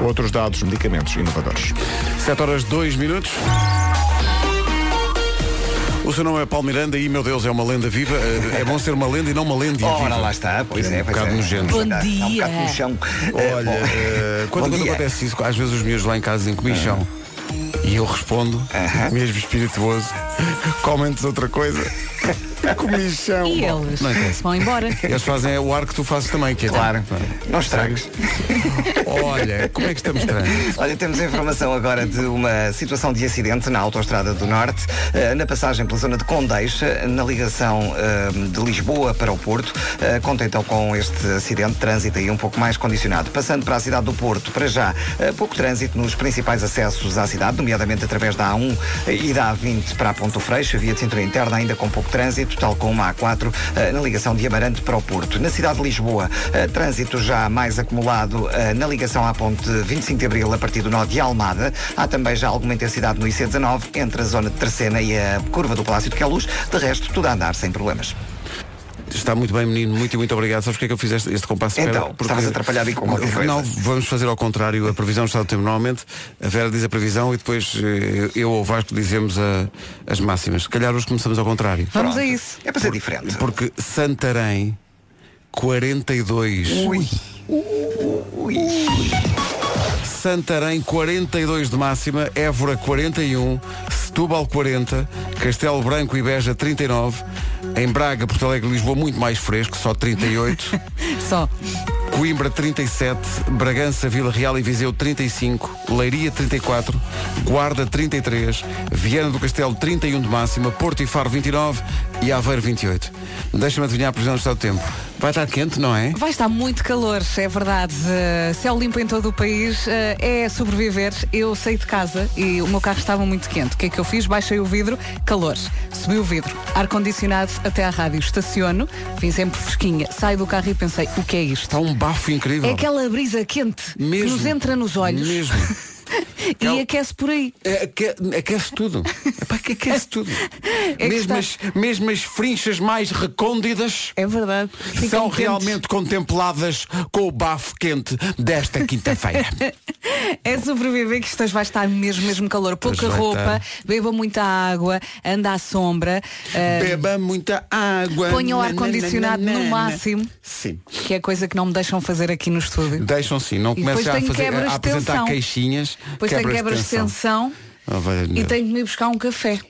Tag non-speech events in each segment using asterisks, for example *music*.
outros dados, medicamentos inovadores. 7 horas 2 minutos. O seu nome é Paulo Miranda e, meu Deus, é uma lenda viva. Eh, É bom ser uma lenda e não uma lenda viva. Ora, lá está, pois é, um pois bocado é. nojento. Bom Dá- dá um dia. bocado no chão. Olha, bom. eh, quando, quando dia. acontece isso, às vezes os meus lá em casa dizem comichão. E eu respondo, Aham. mesmo espirituoso, *laughs* comentes outra coisa. *laughs* *laughs* Comichão. E eles Não interessa. vão embora. Eles fazem o ar que tu fazes também, que é Claro, não estragues. Olha, como é que estamos trânsito? Olha, temos a informação agora de uma situação de acidente na Autostrada do Norte, eh, na passagem pela zona de Condeixa, na ligação eh, de Lisboa para o Porto. Eh, Conta então com este acidente, trânsito aí um pouco mais condicionado. Passando para a cidade do Porto, para já, eh, pouco trânsito nos principais acessos à cidade, nomeadamente através da A1 e da A20 para a Ponto Freixo, via de cintura interna ainda com pouco trânsito, tal como a A4 eh, na ligação de Amarante para o Porto. Na cidade de Lisboa, eh, trânsito já mais acumulado eh, na ligação à ponte 25 de Abril a partir do nó de Almada. Há também já alguma intensidade no IC19 entre a zona de Terceira e a curva do Palácio de Queluz. De resto, tudo a andar sem problemas. Está muito bem, menino. Muito, muito obrigado. Sabes porque é que eu fiz este, este compasso de espera? Então, estavas atrapalhado aí com uma coisa. Não, vamos fazer ao contrário. A previsão está do tempo. Normalmente a Vera diz a previsão e depois eh, eu ou o Vasco dizemos a- as máximas. Se calhar hoje começamos ao contrário. Vamos Pronto. a isso. É para ser diferente. Porque Santarém, 42. Ui. Ui. Santarém 42 de máxima, Évora 41, Setúbal 40, Castelo Branco e Beja 39, em Braga, Porto Alegre Lisboa muito mais fresco, só 38, *laughs* Só. Coimbra 37, Bragança, Vila Real e Viseu 35, Leiria 34, Guarda 33, Viana do Castelo 31 de máxima, Porto e Faro 29 e Aveiro 28. Deixa-me adivinhar a previsão do estado do tempo. Vai estar quente, não é? Vai estar muito calor, é verdade. Uh, céu limpo em todo o país. uh, é sobreviver. Eu saí de casa e o meu carro estava muito quente. O que é que eu fiz? Baixei o vidro, calor. Subi o vidro, ar-condicionado até à rádio. Estaciono, vim sempre fresquinha. Saio do carro e pensei, o que é isto? Está um bafo incrível. É aquela brisa quente Mesmo. que nos entra nos olhos Mesmo. *laughs* *laughs* e aquece por aí. É, aque- aquece tudo. *laughs* Epá, que aquece tudo. É mesmo, as, mesmo as frinchas mais recôndidas É verdade. Ficam são quentes. realmente contempladas com o bafo quente desta quinta-feira. *laughs* É sobreviver que isto vai estar mesmo, mesmo calor. Pouca roupa, estar. beba muita água, anda à sombra. uh, Beba muita água. Ponha o ar-condicionado no máximo. Sim. que é coisa que não me deixam fazer aqui no estúdio. Deixam sim, não comecem a, fazer, a apresentar tensão. Depois tem quebras de tensão Oh, valha-me e tenho que me ir buscar um café.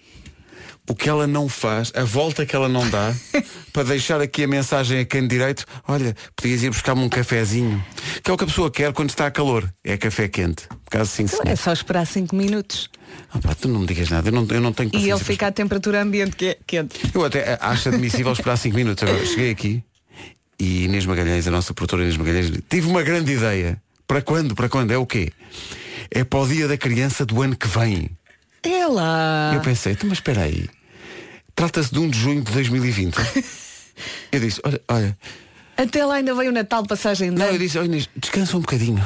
O que ela não faz, a volta que ela não dá, *laughs* para deixar aqui a mensagem a quem direito, olha, podias ir buscar-me um cafezinho. Que é o que a pessoa quer quando está a calor. É café quente. Caso sim, senhor. É só esperar 5 minutos. Ah, pá, tu não me digas nada, eu não, eu não tenho E ele fica à temperatura ambiente que é quente. Eu até acho admissível esperar 5 minutos. Agora, cheguei aqui e Inês Magalhães, a nossa produtora Inês Magalhães, tive uma grande ideia. Para quando? Para quando? É o quê? É para o dia da criança do ano que vem. Ela. Eu pensei, "Então, mas espera aí. Trata-se de 1 de junho de 2020. eu disse, olha, olha. Até lá ainda veio o Natal, passagem de Não, eu disse, olha Inês, descansa um bocadinho.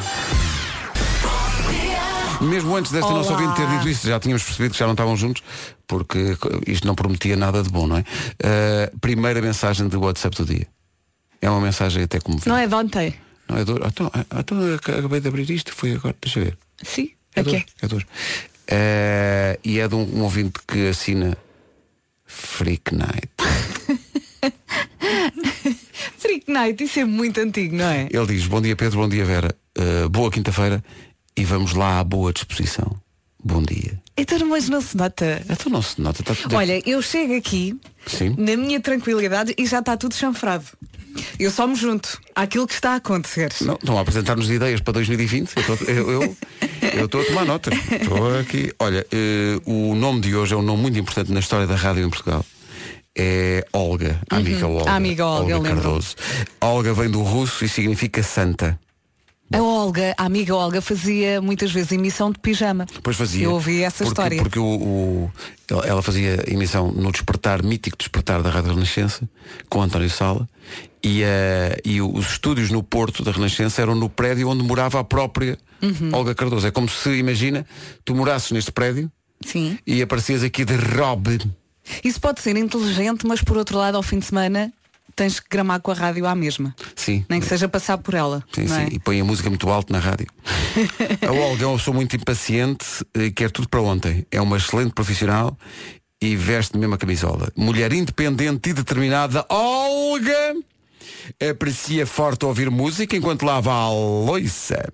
Mesmo antes desta Olá. nossa ouvinte ter dito isso, já tínhamos percebido que já não estavam juntos, porque isto não prometia nada de bom, não é? Uh, primeira mensagem de WhatsApp do dia. É uma mensagem até como Não é de ontem? Não é dor. Então, então eu acabei de abrir isto, foi agora, deixa ver. Sim. É É dor. é. É dor. Uh, e é de um, um ouvinte que assina Freak Night. *laughs* Freak Night, isso é muito antigo, não é? Ele diz, bom dia Pedro, bom dia Vera, Uh, boa quinta-feira e vamos lá à boa disposição. Bom dia. Então, mas não se nota. Então não se nota, está tudo Olha, eu chego aqui Sim. na minha tranquilidade e já está tudo chanfrado. Eu só me junto àquilo que está a acontecer. Não, estão a apresentar-nos ideias para 2020. Eu estou a tomar nota. Estou aqui. Olha, eh, o nome de hoje é um nome muito importante na história da rádio em Portugal. É Olga, a amiga Olga. A amiga Olga, lembro. Cardoso. Olga vem do russo e significa santa. A Olga, a amiga Olga, fazia muitas vezes emissão de pijama. Pois fazia. Eu ouvi essa porque, história. Porque o, o- ela fazia emissão no despertar, mítico despertar da Rádio Renascença, com António Sala, e, eh, e os estúdios no Porto da Renascença eram no prédio onde morava a própria Uhum. Olga Cardoso. É como se, imagina, tu morasses neste prédio Sim. e aparecias aqui de Rob. Isso pode ser inteligente, mas por outro lado, ao fim de semana, tens que gramar com a rádio à mesma. Sim. Nem que seja passar por ela. Sim, sim. é? E põe a música muito alto na rádio. *laughs* a Olga é uma pessoa muito impaciente e quer tudo para ontem. É uma excelente profissional e veste mesmo a camisola. Mulher independente e determinada. Olga aprecia forte ouvir música enquanto lava a louça.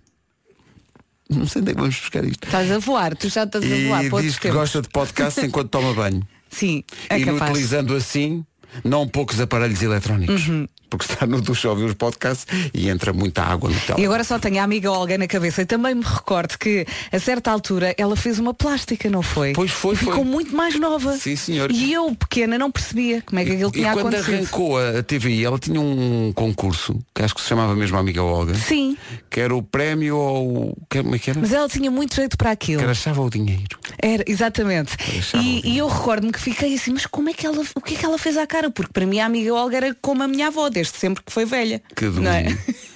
Não sei onde é que vamos buscar isto. Estás a voar, tu já estás a voar E diz que tempos. gosta de podcast enquanto toma banho. *laughs* Sim, é capaz. Inutilizando assim não poucos aparelhos eletrónicos. Uhum. Porque está no duche a ouvir os podcasts e entra muita água no E telemóvel. agora só tenho a amiga Olga na cabeça e também me recordo que a certa altura ela fez uma plástica, não foi? Pois foi, E ficou foi. muito mais nova. Sim, senhor. E eu, pequena, não percebia como é que aquilo E tinha quando acontecido. arrancou a, a TVI, ela tinha um concurso, que acho que se chamava mesmo Amiga Olga, Sim, que era o prémio ou. que- Como é que era? mas ela tinha muito jeito para aquilo. Que a ou o dinheiro. Era, exatamente. E, e eu recordo-me que fiquei assim, mas como é que ela, o que é que ela fez à cara? Porque para mim a amiga Olga era como a minha avó, desde sempre que foi velha. Que não é?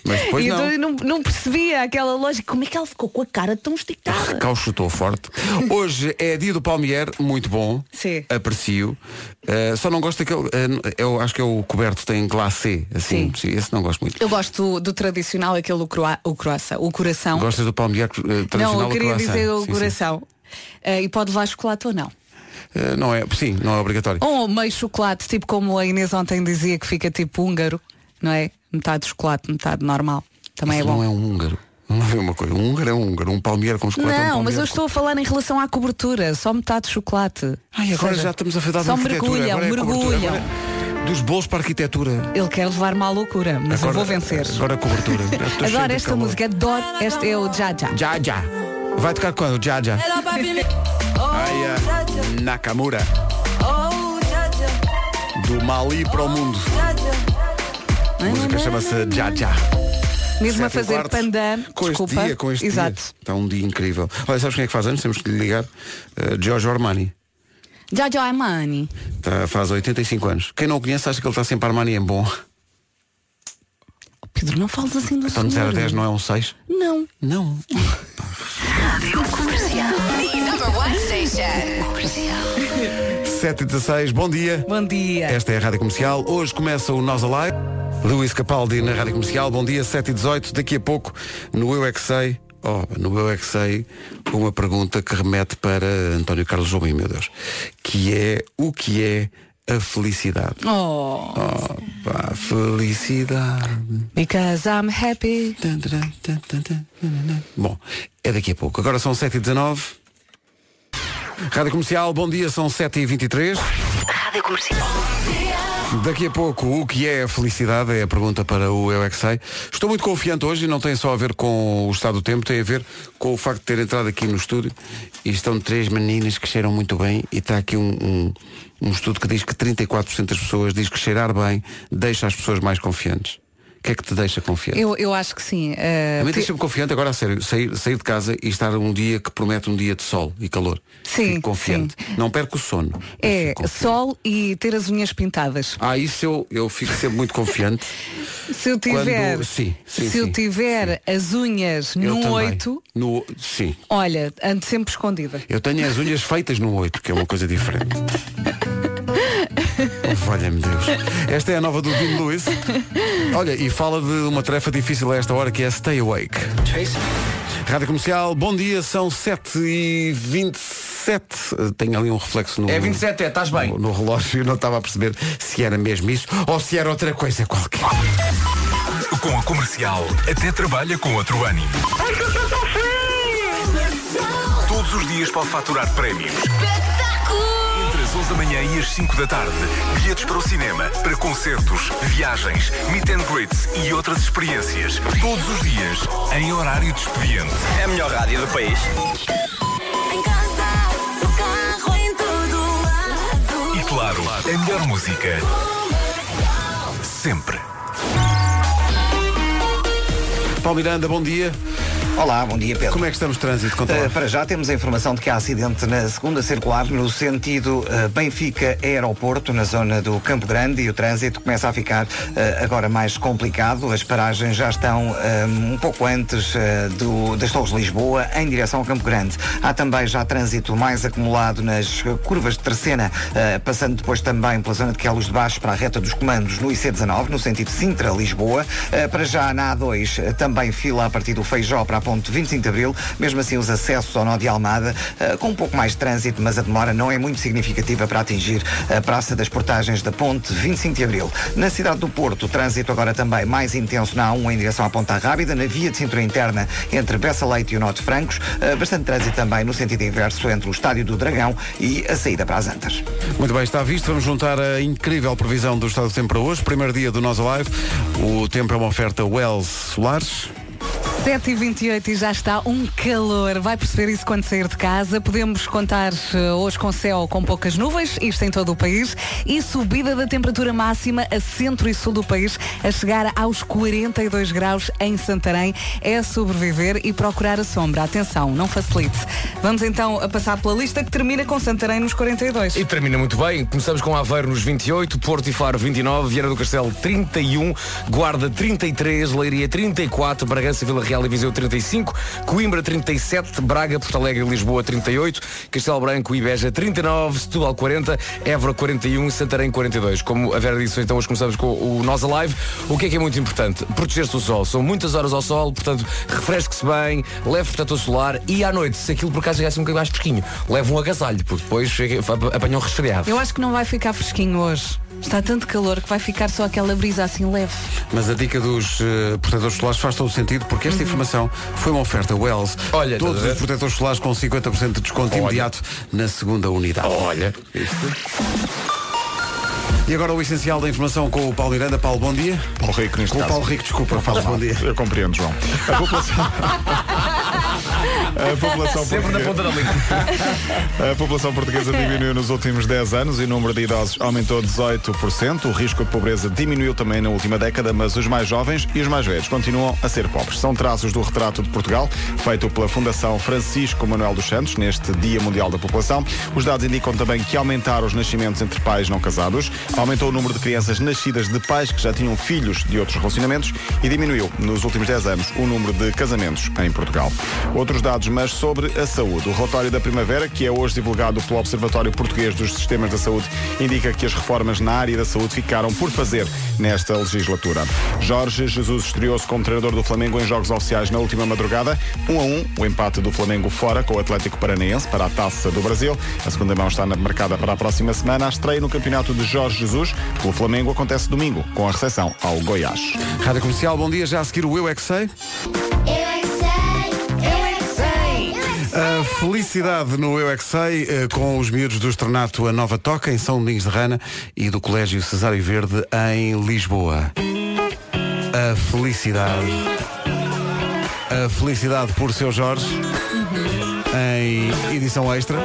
Mas depois *laughs* E não. eu não, não percebia aquela lógica, como é que ela ficou com a cara tão esticada? Recauchutou forte. *laughs* Hoje é dia do Palmier, muito bom. Sim. Aprecio. Uh, só não gosto daquele. uh, eu acho que é o coberto, tem glacê. Assim, Sim. esse não gosto muito. Eu gosto do, do tradicional, aquele o, croa, o croissant, o coração. Gostas do Palmier uh, tradicional não, eu queria dizer o Sim, sim. coração. Eh, e pode levar chocolate ou não. Uh, não é, sim, não é obrigatório. Ou meio chocolate, tipo como a Inês ontem dizia que fica tipo húngaro, não é? Metade chocolate, metade normal. Também Isso é bom. não é um húngaro. Não é uma coisa. Um húngaro é um húngaro. Um palmier com chocolate é um Não, mas eu estou a falar em relação à cobertura, só metade de chocolate. Ai, agora seja, já estamos a falar de Só mergulham, Agora é cobertura. mergulham. Agora é Dos bolos para a arquitetura. Ele quer levar-me à loucura, mas eu Agora- vou vencer. Agora a cobertura. De esta música, adoro. Este é o Já Já. Já, já. Vai tocar quando? Já, já. Ai, ah, Nakamura. Do Mali para o mundo. A música chama-se já. Mesmo a Sete fazer quarto. pandan. Com desculpa. este dia, com este Exato. dia. Está um dia incrível. Olha, sabes quem é que faz anos? Temos que lhe ligar. Uh, Giorgio Armani. Já Armani. Tá, faz 85 anos. Quem não o conhece acha que ele está sempre Armani em bom. Pedro, não fales assim do Então de 0 a senhor. 10 não é um 6? Não. Não. *laughs* Number one station. Comercial. 7 e 16, bom dia. Bom dia. Esta é a Rádio Comercial. Hoje começa o Nós Alive. Luís Capaldi na Rádio Comercial. Bom dia, 7 e 18. Daqui a pouco, no Eu É Que Sei, oh, no Eu É Que Sei, uma pergunta que remete para António Carlos Jobim, meu Deus. Que é, o que é a felicidade? Oh, Oh, pá, felicidade. because I'm happy. Bom, é daqui a pouco. Agora são 7 e 19. Rádio Comercial, bom dia, são 7 e 23 Rádio Comercial. Daqui a pouco, o que é a felicidade? É a pergunta para o Eu é Que Sei. Estou muito confiante hoje e não tem só a ver com o estado do tempo, tem a ver com o facto de ter entrado aqui no estúdio e estão três meninas que cheiram muito bem e está aqui um, um, um estudo que diz que 34% das pessoas diz que cheirar bem deixa as pessoas mais confiantes. O que é que te deixa confiante? Eu, eu acho que sim. eh, A mim ti- deixa-me confiante agora a sério, sair, sair de casa e estar um dia que promete um dia de sol e calor. Sim, Fico confiante. Não perco o sono. É sol e ter as unhas pintadas. Ah, isso eu, eu fico sempre muito confiante. *laughs* Se eu tiver, Quando- sim, sim, se eu sim, tiver as unhas Eu num também. oito, No, sim. olha, ando sempre escondida. Eu tenho as unhas feitas no 8, que é uma coisa diferente. *laughs* Valha-me Deus. Esta é a nova do Dean Lewis. Olha, e fala de uma tarefa difícil a esta hora que é Stay Awake. Rádio Comercial, bom dia, são 7 e 27 Eh, Tenho ali um reflexo no. É 27, é, estás bem. No, no relógio, eu não estava a perceber se era mesmo isso ou se era outra coisa qualquer. Com a comercial, até trabalha com outro ânimo. Todos os dias pode faturar prémios. Entre as 11 da manhã e as 5 da tarde, bilhetes para o cinema, para concertos, viagens, meet and greets e outras experiências. Todos os dias, em horário de expediente. É a melhor rádio do país. Em casa, no carro, em todo lado. E claro, a melhor música. Sempre. Paulo Miranda, bom dia. Olá, bom dia Pedro. Como é que estamos de trânsito? Uh, para já temos a informação de que há acidente na segunda circular no sentido uh, Benfica-Aeroporto, na zona do Campo Grande, e o trânsito começa a ficar uh, agora mais complicado. As paragens já estão um, um pouco antes do, das Torres de Lisboa, em direção ao Campo Grande. Há também já trânsito mais acumulado nas curvas de Terceira, passando depois também pela zona de Quelos de Baixo para a reta dos comandos no IC19, no sentido Sintra-Lisboa. para já na A2 também fila a partir do Feijó para a ponte 25 de Abril, mesmo assim os acessos ao nó de Almada, uh, com um pouco mais de trânsito, mas a demora não é muito significativa para atingir a Praça das Portagens da ponte 25 de Abril. Na cidade do Porto, o trânsito agora também mais intenso na A1 em direção à Ponta Rábida, na via de cintura interna entre Bessa Leite e o Norte Francos, uh, bastante trânsito também no sentido inverso entre o Estádio do Dragão e a saída para as Antas. Muito bem, está visto. Vamos juntar a incrível previsão do estado do tempo para hoje. Primeiro dia do Nós Alive. O tempo é uma oferta Wells Solares. 7h28 e já está um calor. Vai perceber isso quando sair de casa. Podemos contar uh, hoje com céu com poucas nuvens, isto em todo o país, e subida da temperatura máxima a centro e sul do país, a chegar aos 42 graus em Santarém. É sobreviver e procurar a sombra. Atenção, não facilite. Vamos então a passar pela lista que termina com Santarém nos 42. E termina muito bem. Começamos com Aveiro nos 28, Porto e Faro 29, Vieira do Castelo 31, Guarda 33, Leiria 34, Bragança Vila Real e Viseu 35, Coimbra 37, Braga, Porto Alegre e Lisboa 38, Castelo Branco e Beja 39, Setúbal 40, Évora 41 e Santarém 42. Como a Vera disse, então hoje começamos com o Nós Alive. O que é que é muito importante? Proteger-se do sol. São muitas horas ao sol, portanto, refresque-se bem, leve protetor solar e à noite, se aquilo por acaso chegasse um bocadinho mais fresquinho, leve um agasalho, porque depois apanha um resfriado. Eu acho que não vai ficar fresquinho hoje. Está tanto calor que vai ficar só aquela brisa assim leve. Mas a dica dos uh, protetores solares faz todo o sentido porque esta informação foi uma oferta Wells. Olha, Todos os protetores solares com 50% de desconto Olha. imediato na segunda unidade. Olha. E agora o essencial da informação com o Paulo Miranda. Paulo, bom dia. Paulo Rico, neste Com o. Paulo Rico, desculpa, Paulo, bom dia. Eu compreendo, João. A população. *laughs* A população Sempre na portuguesa- ponta da língua. *laughs* A população portuguesa diminuiu nos últimos 10 anos e o número de idosos aumentou 18%. O risco de pobreza diminuiu também na última década, mas os mais jovens e os mais velhos continuam a ser pobres. São traços do retrato de Portugal, feito pela Fundação Francisco Manuel dos Santos, neste Dia Mundial da População. Os dados indicam também que aumentaram os nascimentos entre pais não casados, aumentou o número de crianças nascidas de pais que já tinham filhos de outros relacionamentos e diminuiu, nos últimos 10 anos, o número de casamentos em Portugal. Outros dados, mas sobre a saúde. O relatório da primavera, que é hoje divulgado pelo Observatório Português dos Sistemas da Saúde, indica que as reformas na área da saúde ficaram por fazer nesta legislatura. Jorge Jesus estreou-se como treinador do Flamengo em jogos oficiais na última madrugada. 1 a 1, o empate do Flamengo fora com o Atlético Paranaense para a Taça do Brasil. A segunda mão está na- marcada para a próxima semana. A estreia no campeonato de Jorge Jesus pelo Flamengo acontece domingo, com a recepção ao Goiás. Rádio Comercial, bom dia. Já a seguir o Eu É Que Sei. Eu é que sei, felicidade no Eu É Que Sei, eh, com os miúdos do Estrenato A Nova Toca, em São Domingos de Rana, e do Colégio Cesário Verde, em Lisboa. A felicidade. A felicidade por seu Jorge, em edição extra.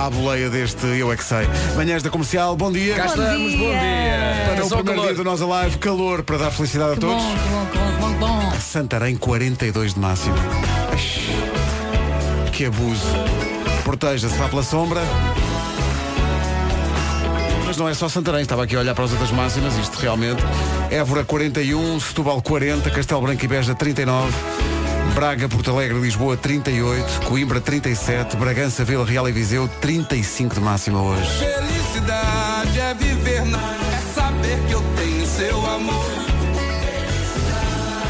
À boleia deste Eu É Que Sei. Manhãs da Comercial, bom dia. Cá estamos, bom dia. Para o Só primeiro calor. dia do Nós Alive, calor para dar felicidade a Que bom, todos. que bom, que bom, que bom, que bom. Santarém 42 de máximo. Ai, Que abuso. Proteja-se, vá pela sombra. Mas não é só Santarém, estava aqui a olhar para as outras máximas, isto realmente. Évora 41, Setúbal 40, Castelo Branco e Beja 39, Braga, Porto Alegre Lisboa 38, Coimbra 37, Bragança, Vila Real e Viseu 35 de máxima hoje. Felicidade é viver na. É saber que eu tenho seu amor.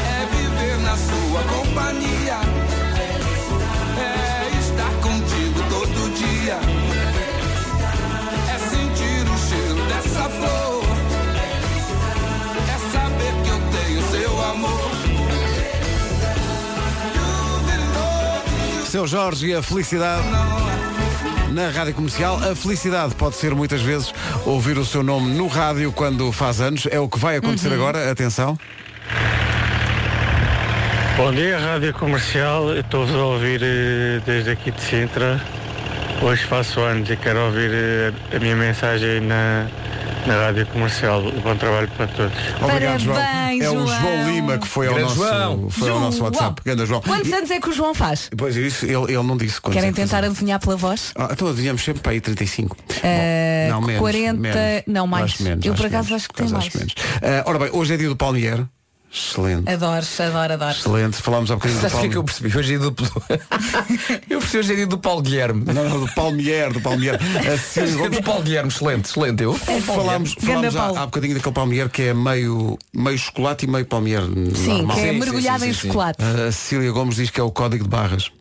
É viver na sua companhia. Seu Jorge e a felicidade. Na rádio comercial, a felicidade pode ser muitas vezes ouvir o seu nome no rádio quando faz anos. É o que vai acontecer agora. Atenção. Bom dia, Rádio Comercial. Estou-vos a ouvir eh, desde aqui de Sintra. Hoje faço anos e quero ouvir eh, a minha mensagem na, na Rádio Comercial. Bom trabalho para todos. Obrigado, João. Parabéns, É o João. João Lima que foi ao Grande nosso, João. foi ao nosso João. WhatsApp. Grande João. Quantos anos é que o João faz? Pois é, isso, ele, ele não disse quantos Querem é que tentar adivinhar pela voz? Ah, então adivinhamos sempre para aí 35. Eh, Bom, não, menos, 40, menos. não, mais. Acho menos, Eu, por acaso, menos, acho que tem acho menos. Ah, ora bem, hoje é dia do Palmier. Excelente. Adoro, adoro, adoro. Excelente. Falámos há bocadinho do Sabes o que é que eu percebi? Hoje é dia do. *laughs* eu percebi hoje é dia do Paulo Guilherme. Não, não, do Palmier, do Palmier. *laughs* A Cília É Gomes- do Paulo Guilherme, excelente, excelente. Eu. Falámos, falámos há, Paulo. há bocadinho daquele palmier que é meio, meio chocolate e meio palmier Sim, normal. que é Sim, mergulhado sim, em sim, sim. chocolate. A Cecília Gomes diz que é o código de barras. Tá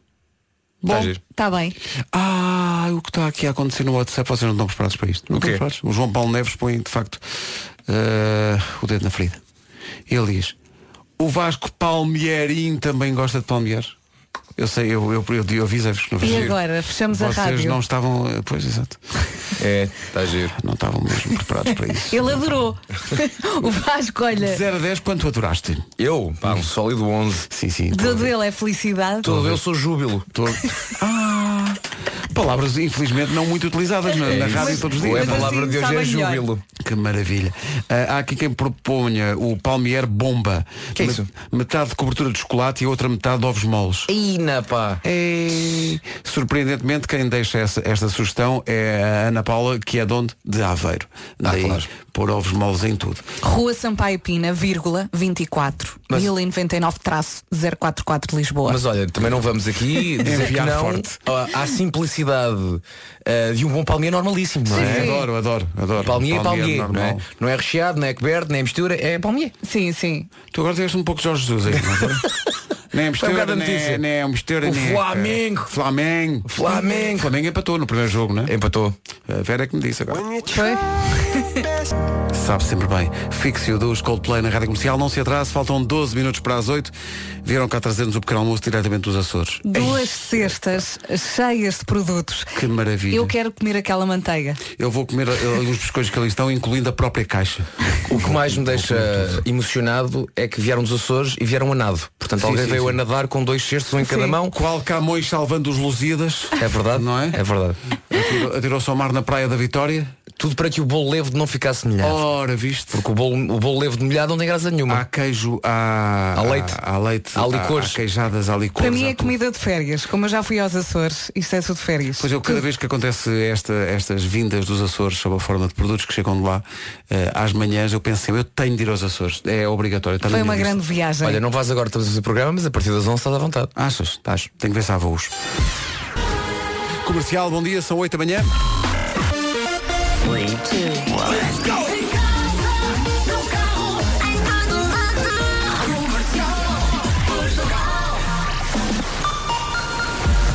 Bom, está bem. Ah, o que está aqui a acontecer no WhatsApp, vocês não estão preparados para isto. Não O estão preparados? O João Paulo Neves põe, de facto, eh, o dedo na ferida. Ele diz, o Vasco Palmieirinho também gosta de palmier. Eu sei, eu, eu, eu, eu avisei-vos que não E agora? Fechamos a Vocês rádio. não estavam, eh, pois exato, É, está giro. não estavam mesmo preparados para isso. Ele adorou. o Vasco, De olha, 0 a 10, quanto adoraste? Eu, pá, um sólido 11. Sim, sim. a ver. dele é felicidade. Todo eu sou júbilo. Estou- Ah, palavras infelizmente não muito utilizadas na, na rádio todos os Ou é a dias. palavra assim de hoje é júbilo. Que maravilha. Ah, há aqui quem proponha o Palmier Bomba. Que é isso? Met- Metade de cobertura de chocolate e a outra metade de ovos moles. Ina, pá. E, surpreendentemente, quem deixa essa- esta sugestão é a Ana Paula, que é de onde? De Aveiro. Daí, claro. pôr ovos moles em tudo. Rua Sampaio Pina, vírgula, 24. Mas- 1099 traço 044 de Lisboa. Mas olha, também não vamos aqui *laughs* dizer que Enviar não forte. à à simplicidade ah, de um bom palmier normalíssimo, não é? Adoro, adoro, adoro. Palmier é palmier, não é? Não é recheado, não é coberto, nem é mistura, é palmier. Sim, sim. Tu agora tiveste um pouco de Jorge Jesus aí. não é? *laughs* Nem é um mistura, nem, notícia. nem mistura, O nem Flamengo. Flamengo. Flamengo. Flamengo empatou no primeiro jogo, não é? Empatou. A Vera é que me disse agora. Foi? *laughs* Sabe sempre bem. Fixe-o dos Coldplay na Rádio Comercial. Não se atrase, faltam 12 minutos para as 8. Vieram cá trazer-nos o pequeno almoço diretamente dos Açores. Duas cestas cheias de produtos. Que maravilha. Eu quero comer aquela manteiga. Eu vou comer eh, os biscoitos que ali estão, incluindo a própria caixa. O que mais me deixa emocionado é que vieram dos Açores e vieram a nado. Portanto, Sim, alguém sim, veio sim. a nadar com dois cestos, um em cada Sim. mão. Qual Camões salvando os Lusíadas. É verdade? Não é? É verdade. Atirou- Atirou-se ao mar na Praia da Vitória. Tudo para que o bolo leve não ficasse molhado. Ora, viste? Porque o bolo, o bolo leve de molhado não tem graça nenhuma. Há queijo, há, Há leite. há, leite, Há licores. há queijadas, há licores. Para mim há é comida de férias. Como eu já fui aos Açores, isto é tudo de férias. Pois eu, cada vez que acontece esta, estas vindas dos Açores sob a forma de produtos que chegam de lá, eh, às manhãs eu penso sempre, eu tenho de ir aos Açores. É obrigatório. está Foi uma grande viagem. Olha, não vais agora, estamos a fazer programa, mas a partir das 11 estás à vontade. Achas? Estás. Tenho que ver se há voos. Comercial, bom dia, são 8 da manhã. Three, two, one.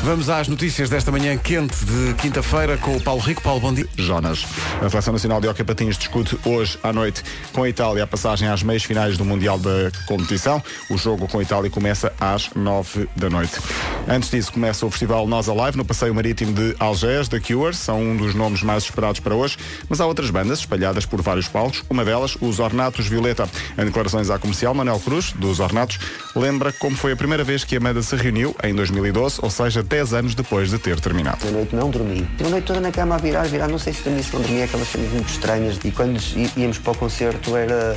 Vamos às notícias desta manhã quente de quinta-feira com o Paulo Rico. Paulo, bom dia. Jonas. A Seleção Nacional de Hockey Patins discute hoje à noite com a Itália a passagem às meias finais do Mundial da competição. O jogo com a Itália começa às 9 da noite. Antes disso, começa o festival Nós Alive no Passeio Marítimo de Algés, da Cure. São um dos nomes mais esperados para hoje. Mas há outras bandas espalhadas por vários palcos. Uma delas, os Ornatos Violeta. Em declarações à comercial, Manuel Cruz, dos Ornatos, lembra como foi a primeira vez que a banda se reuniu, em 2012, ou seja, 10 anos depois de ter terminado. A noite não dormi. A noite toda na cama a virar, virar. Não sei se também se não dormia, aquelas cenas muito estranhas. E quando íamos para o concerto era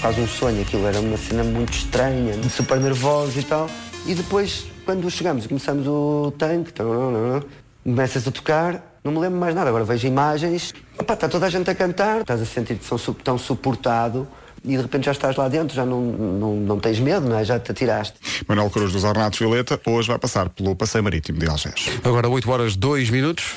quase um sonho. Aquilo era uma cena muito estranha, super nervosos e tal. E depois, quando chegamos e começamos o tanque, começas a tocar, não me lembro mais nada. Agora vejo imagens, opá, está toda a gente a cantar, estás a sentir-te tão suportado e de repente já estás lá dentro, já não, não, não tens medo, não é? Já te atiraste. Manuel Cruz dos Ornatos Violeta hoje vai passar pelo Passeio Marítimo de Algés. Agora 8 horas 2 minutos.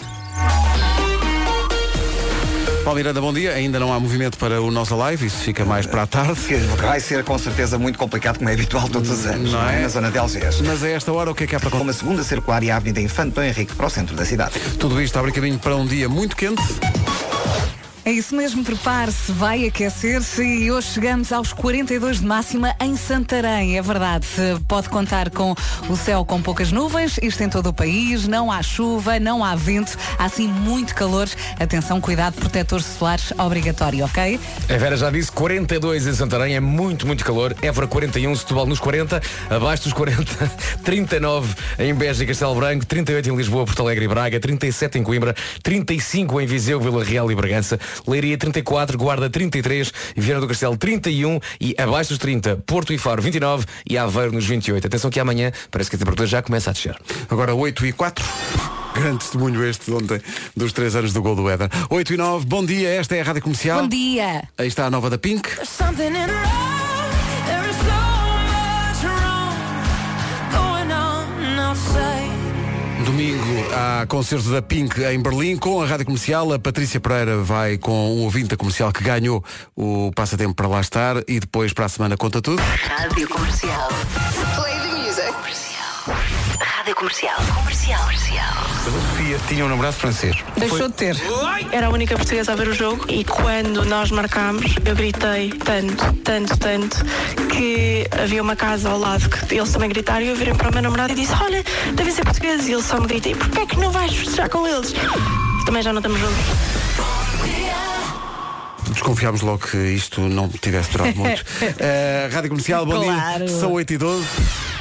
Paulo Miranda, bom dia. Ainda não há movimento para o nosso live, isso fica mais para a tarde. Vai ser com certeza muito complicado, como é habitual todos os anos, não é? Na zona de Algés. Mas a esta hora o que é que há para Com contar? uma segunda circular e a Avenida Infante Dom Henrique para o centro da cidade. Tudo isto abre caminho para um dia muito quente. É isso mesmo, prepare-se, vai aquecer-se e hoje chegamos aos 42 de máxima em Santarém, é verdade. Pode contar com o céu com poucas nuvens, isto em todo o país, não há chuva, não há vento, há sim muito calor. Atenção, cuidado, protetores solares obrigatório, ok? A Vera já disse 42 em Santarém, é muito, muito calor. Évora 41, Setúbal nos 40, abaixo dos 40, 39 *laughs* em Beja e Castelo Branco, 38 em Lisboa, Porto Alegre e Braga, 37 em Coimbra, 35 em Viseu, Vila Real e Bragança. Leiria 34, Guarda 33, Viana do Castelo 31 e abaixo dos 30, Porto e Faro 29 e Aveiro nos 28. Atenção que amanhã parece que a temperatura já começa a descer. Agora 8 e 4. Grande testemunho este de ontem dos 3 anos do gol do Éder. 8 e 9, bom dia, esta é a Rádio Comercial. Bom dia. Aí está a nova da Pink. Domingo há concerto da Pink em Berlim com a Rádio Comercial. A Patrícia Pereira vai com um ouvinte comercial que ganhou o passatempo para lá estar e depois para a semana conta tudo. Rádio Comercial. Rádio Comercial. Comercial. Comercial. A Sofia tinha um namorado francês. Deixou de ter. Era a única portuguesa a ver o jogo e quando nós marcámos, eu gritei tanto, tanto, tanto, que havia uma casa ao lado que eles também gritaram e eu virei para o meu namorado e disse, olha, devem ser portugueses. E ele só me grita, e porquê é que não vais festejar com eles? Também já não estamos juntos. Desconfiámos logo que isto não tivesse durado muito. *laughs* Eh, Rádio Comercial, bom Claro. dia. São 8 e 12.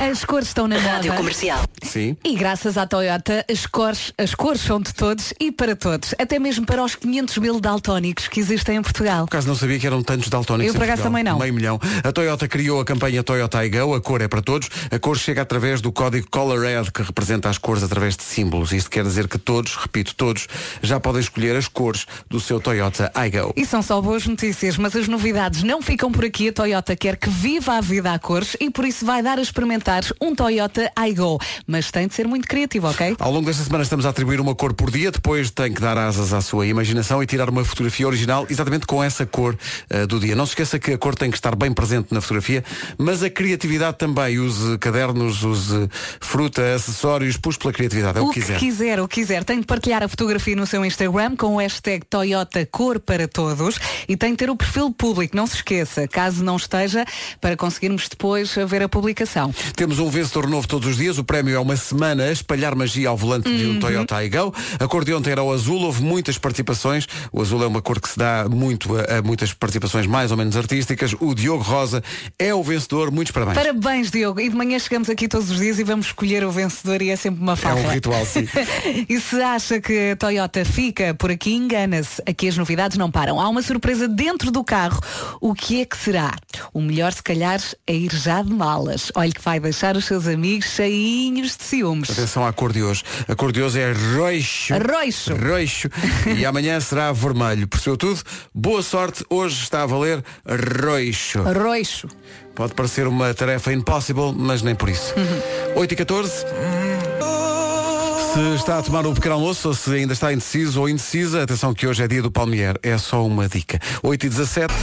As cores estão na moda. Rádio Comercial. Sim. E graças à Toyota, as cores, as cores são de todos e para todos. Até mesmo para os 500 mil daltónicos que existem em Portugal. Por acaso não sabia que eram tantos daltónicos. Eu, por acaso, também não. Meio milhão. A Toyota criou a campanha Toyota iGo, a cor é para todos. A cor chega através do código Color Red, que representa as cores através de símbolos. Isto quer dizer que todos, repito, todos, já podem escolher as cores do seu Toyota iGo. E são só boas notícias, mas as novidades não ficam por aqui. A Toyota quer que viva a vida a cores e por isso vai dar a experimentar um Toyota iGo. Mas tem de ser muito criativo, ok? Ao longo desta semana estamos a atribuir uma cor por dia, depois tem que dar asas à sua imaginação e tirar uma fotografia original exatamente com essa cor eh, do dia. Não se esqueça que a cor tem que estar bem presente na fotografia, mas a criatividade também. Use cadernos, use fruta, acessórios, puxe pela criatividade, é o, o que quiser. quiser, o que quiser. Tem de partilhar a fotografia no seu Instagram com o hashtag Toyota Cor para Todos e tem de ter o perfil público. Não se esqueça, caso não esteja, para conseguirmos depois ver a publicação. Temos um vencedor novo todos os dias. O prémio é uma semana a espalhar magia ao volante de um Uhum. Toyota iGo. A cor de ontem era o azul, houve muitas participações. O azul é uma cor que se dá muito a, a muitas participações mais ou menos artísticas. O Diogo Rosa é o vencedor. Muitos parabéns. Parabéns, Diogo. E de manhã chegamos aqui todos os dias e vamos escolher o vencedor e é sempre uma farra. um ritual, sim. *laughs* e se acha que a Toyota fica por aqui, engana-se. Aqui as novidades não param. Há uma surpresa dentro do carro. O que é que será? O melhor, se calhar, é ir já de malas. Olha que vai deixar os seus amigos cheinhos de ciúmes. Atenção à cor de hoje. A cor de hoje é roxo. Roxo. Roxo. *laughs* e amanhã será vermelho. Percebeu tudo? Boa sorte. Hoje está a valer roxo. Roxo. Pode parecer uma tarefa impossible, mas nem por isso. *laughs* 8 e 14. Se está a tomar um pequeno almoço ou se ainda está indeciso ou indecisa, atenção que hoje é dia do Palmier. É só uma dica. 8 e 17.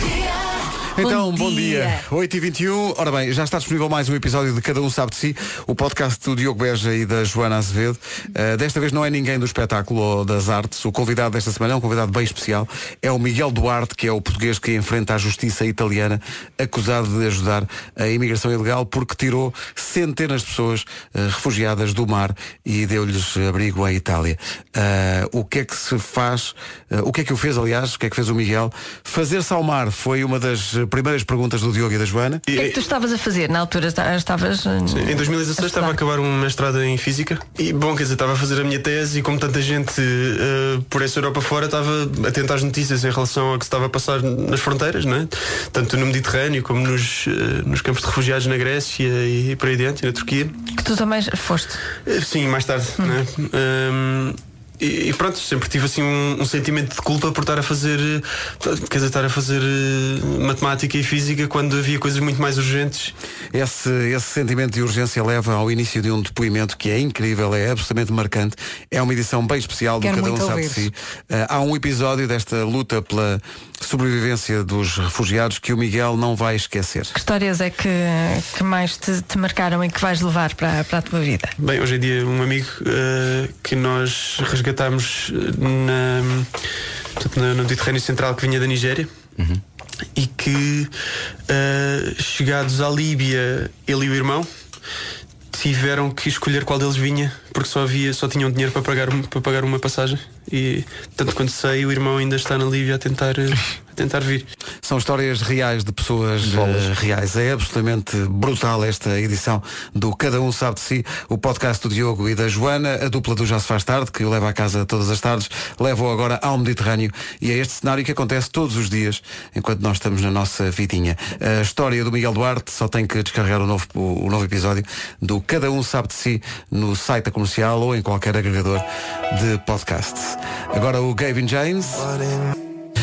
Então, bom, Bom dia. dia. 8 e 21 Ora bem, já está disponível mais um episódio de Cada Um Sabe de Si, o podcast do Diogo Beja e da Joana Azevedo. Uh, desta vez não é ninguém do espetáculo ou das artes. O convidado desta semana é um convidado bem especial. É o Miguel Duarte, que é o português que enfrenta a justiça italiana, acusado de ajudar a imigração ilegal porque tirou centenas de pessoas uh, refugiadas do mar e deu-lhes abrigo em Itália. Uh, o que é que se faz, o que é que o fez, aliás, o que é que fez o Miguel? Fazer-se ao mar foi uma das primeiras perguntas do Diogo e da Joana. O que é que tu estavas a fazer na altura? Esta- Estavas. Em 2016 estava a acabar um mestrado em Física e, bom, quer dizer, estava a fazer a minha tese e como tanta gente eh, por essa Europa fora estava atento às notícias em relação ao que se estava a passar nas fronteiras, não é? Tanto no Mediterrâneo como nos, eh, nos campos de refugiados na Grécia e por aí adiante, e na Turquia. Que tu também foste. Eh, Sim, mais tarde, é? Ehm, e, e pronto, sempre tive assim um, um sentimento de culpa por estar a fazer, eh, quer dizer, estar a fazer eh, matemática e física quando havia coisas muito mais urgentes. Esse, esse sentimento de urgência leva ao início de um depoimento que é incrível, é absolutamente marcante. É uma edição bem especial do Quero Cada Um Sabe de. Si. Eh, há um episódio desta luta pela sobrevivência dos refugiados que o Miguel não vai esquecer. Que histórias é que, que mais te, te marcaram e que vais levar para, para a tua vida? Bem, hoje em dia um amigo eh, que nós resgatámos eh, na, portanto, no Mediterrâneo Central que vinha da Nigéria e que eh, chegados à Líbia, ele e o irmão tiveram que escolher qual deles vinha porque só havia, só tinham dinheiro para pagar, para pagar uma passagem. E tanto quanto sei, o irmão ainda está na Líbia a tentar, eh, *laughs* tentar vir. São histórias reais de pessoas eh, reais. É absolutamente brutal esta edição do Cada Um Sabe de Si, o podcast do Diogo e da Joana, a dupla do Já Se Faz Tarde, que o leva à casa todas as tardes, levam agora ao Mediterrâneo e é este cenário que acontece todos os dias enquanto nós estamos na nossa vidinha. A história do Miguel Duarte só tem que descarregar o novo, o, o novo episódio do Cada Um Sabe de Si no site da comercial ou em qualquer agregador de podcasts. Agora o Gavin James.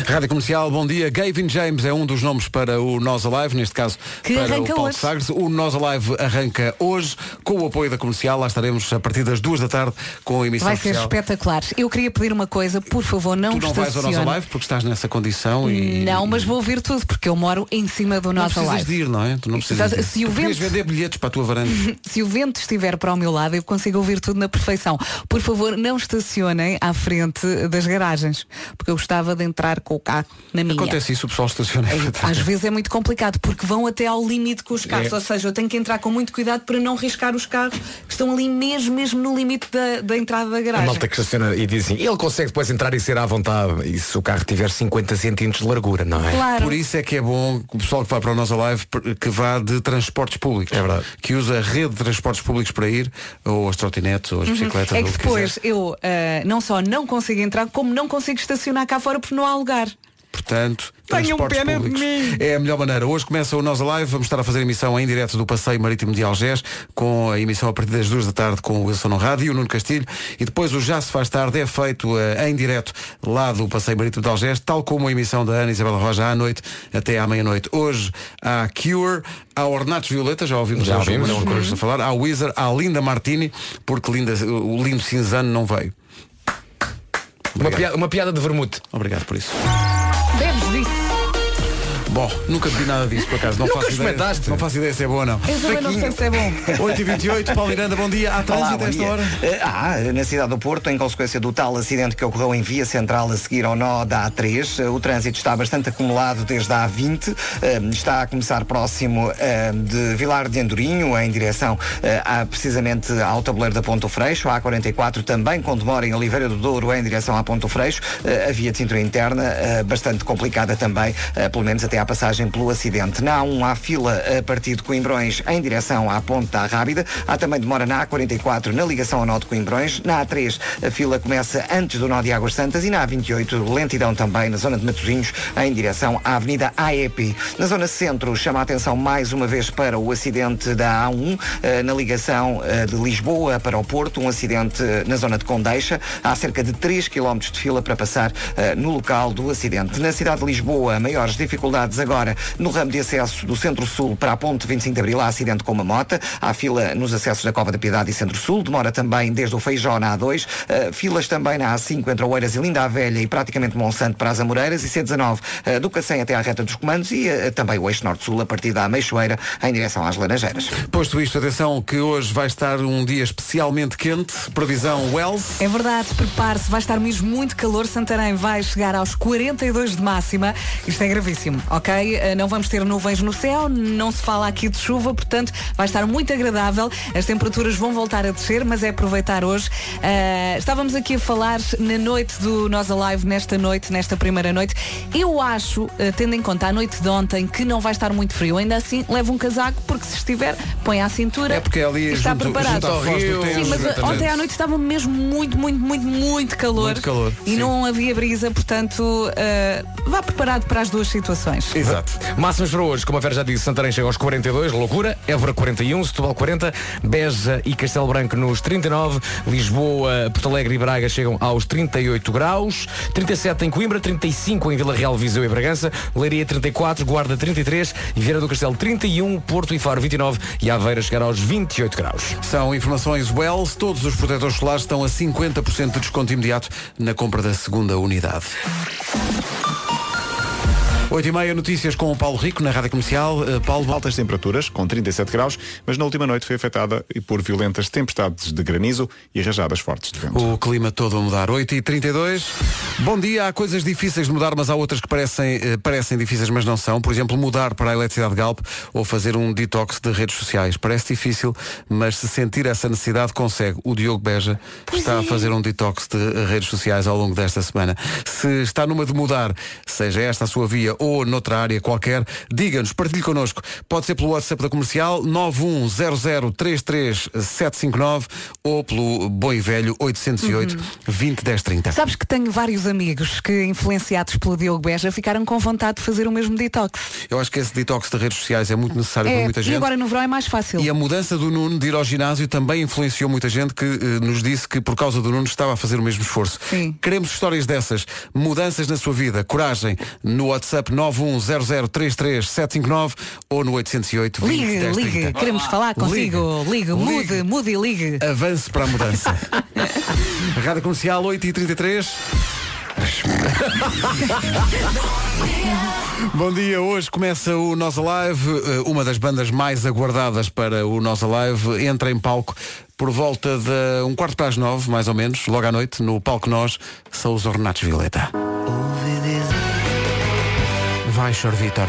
Rádio Comercial, bom dia. Gavin James é um dos nomes para o Nós Alive, neste caso Que para o Paulo hoje. Sagres. O Nós Alive arranca hoje com o apoio da comercial. Lá estaremos a partir das duas da tarde com a emissão Vai ser oficial. espetacular. Eu queria pedir uma coisa, por favor, não Tu não vais ao Nós estacione. Alive porque estás nessa condição e. Não, mas vou ouvir tudo, porque eu moro em cima do Não precisas live. de ir, não é? Tu não precisas de ir. Se o Tu podias vento- vender bilhetes para a tua varanda. *laughs* Se o vento estiver para o meu lado, eu consigo ouvir tudo na perfeição. Por favor, não estacionem à frente das garagens, porque eu gostava de entrar com o carro na minha. Acontece isso, o pessoal estaciona. Às vezes é muito complicado porque vão até ao limite com os carros, É. ou seja, eu tenho que entrar com muito cuidado para não riscar os carros que estão ali mesmo, mesmo no limite da, da entrada da A garagem. malta que estaciona e diz assim, ele consegue depois entrar e ser à vontade e se o carro tiver 50 centímetros de largura, não é? Claro. Por isso é que é bom que o pessoal que vai para o Nós Alive que vá de transportes públicos. É verdade. Que usa a rede de transportes públicos para ir, ou as trotinetes, ou as bicicletas, É que que depois quiser. eu ah, não só não consigo entrar, como não consigo estacionar cá fora porque não há lugar. Portanto, Tenham transportes pena de públicos. mim. É a melhor maneira. Hoje começa o Nós Alive, vamos estar a fazer emissão em direto do Passeio Marítimo de Algés, com a emissão a partir das duas da tarde com o Wilson no Rádio e o Nuno Castilho, e depois o Já Se Faz Tarde é feito eh, em direto lá do Passeio Marítimo de Algés, tal como a emissão da Ana Isabela Roja à noite até à meia-noite. Hoje há Cure, há Ornatos Violeta, já ouvimos, Já ouvimos. uma coisa a falar, há Wizard, há Linda Martini, porque Linda, o lindo cinzano não veio. Uma piada, uma piada de vermute. Obrigado por isso. Bom, nunca bebi nada disso por acaso. Não Nunca faço ideia, não faço ideia se é boa ou não. Eu também não sei se é bom. 8h28, Paulo Miranda, bom dia. Há trânsito bom a esta dia. hora? Ah, na cidade do Porto, em consequência do tal acidente que ocorreu em via central a seguir ao nó da A3, eh, o trânsito está bastante acumulado desde a A20, eh, está a começar próximo de Vilar de Andorinho, em direção a, precisamente ao tabuleiro da Ponto Freixo, a A44 também com demora em Oliveira do Douro em direção à Ponto Freixo, a via de cintura interna bastante complicada também, pelo menos até à passagem pelo acidente. Na A1 há fila a partir de Coimbrões em direção à Ponte da Rábida, há também demora na A44 na ligação ao nó de Coimbrões, na A3 a fila começa antes do nó de Águas Santas e na A28 lentidão também na zona de Matosinhos em direção à Avenida AEP. Na zona centro chama a atenção mais uma vez para o acidente da A1 eh, na ligação eh, de Lisboa para o Porto, um acidente eh, na zona de Condeixa. Há cerca de 3 km de fila para passar no local do acidente. Na cidade de Lisboa, maiores dificuldades agora no ramo de acesso do Centro-Sul para a Ponte 25 de Abril. Há acidente com uma mota. Há fila nos acessos da Cova da Piedade e Centro-Sul. Demora também desde o Feijó na A2. Eh, filas também na A5 entre Oeiras e Linda a Velha e praticamente Monsanto para as Amoreiras. E C19 eh, do Cacém até à reta dos comandos. E eh, também o eixo Norte-Sul a partir da Ameixoeira em direção às Laranjeiras. Posto isto, atenção que hoje vai estar um dia especialmente quente. Previsão Wells. É verdade, prepare-se, vai estar mesmo muito calor. Santarém vai chegar aos 42 de máxima. Isto é gravíssimo, ok? Eh, Não vamos ter nuvens no céu, não se fala aqui de chuva, portanto vai estar muito agradável. As temperaturas vão voltar a descer, mas é aproveitar hoje. Eh, estávamos aqui a falar na noite do Nós Alive, nesta noite, nesta primeira noite. Eu acho, eh, tendo em conta a noite de ontem, que não vai estar muito frio. Ainda assim, leva um casaco, porque se estiver, põe à cintura. É porque é ali e está junto- preparado. junto Tejo, Sim, mas exatamente. ontem à noite estava mesmo muito, muito, muito, muito calor. Muito calor, E sim. não havia brisa, portanto, eh, vá preparado para as duas situações. Exato. Máximos para hoje, como a Vera já disse, Santarém chega aos 42, loucura, Évora 41, Setúbal 40, Beja e Castelo Branco nos 39, Lisboa, Porto Alegre e Braga chegam aos 38 graus, 37 em Coimbra, 35 em Vila Real, Viseu e Bragança, Leiria 34, Guarda 33, e Vieira do Castelo 31, Porto e Faro 29 e Aveira chegar aos 28 graus. São informações Wells. Todos os protetores solares estão a 50% de desconto imediato na compra da segunda unidade. 8 e meia notícias com o Paulo Rico na Rádio Comercial. Uh, Paulo, Altas temperaturas, com 37 graus, mas na última noite foi afetada e por violentas tempestades de granizo e rajadas fortes de vento. o clima todo a mudar. 8 e 32 Bom dia. Há coisas difíceis de mudar, mas há outras que parecem, eh, parecem difíceis, mas não são. Por exemplo, mudar para a eletricidade Galp ou fazer um detox de redes sociais. Parece difícil, mas se sentir essa necessidade, consegue. O Diogo Beja está a fazer um detox de redes sociais ao longo desta semana. Se está numa de mudar, seja esta a sua via ou noutra área qualquer, diga-nos, partilhe connosco. Pode ser pelo WhatsApp da comercial 910033759 ou pelo bom e velho 808 20 10 30. Sabes que tenho vários amigos que, influenciados pelo Diogo Beja, ficaram com vontade de fazer o mesmo detox. Eu acho que esse detox de redes sociais é muito necessário para É, muita gente. e agora no verão é mais fácil. E a mudança do Nuno de ir ao ginásio também influenciou muita gente que eh, nos disse que por causa do Nuno estava a fazer o mesmo esforço. Queremos histórias dessas, mudanças na sua vida, coragem, no WhatsApp 910033759 ou no 808 20 Ligue, 10 ligue, 30. queremos falar consigo. Ligue, mude, mude e ligue. Avance para a mudança. *laughs* Rádio Comercial 8h33. *laughs* Bom dia, hoje começa o Nós Alive, eh, uma das bandas mais aguardadas para o Nós Alive, entra em palco por volta de um quarto para as nove, mais ou menos, logo à noite, no palco Nós, são os Ornatos Violeta. Vai, Sr. Vitor.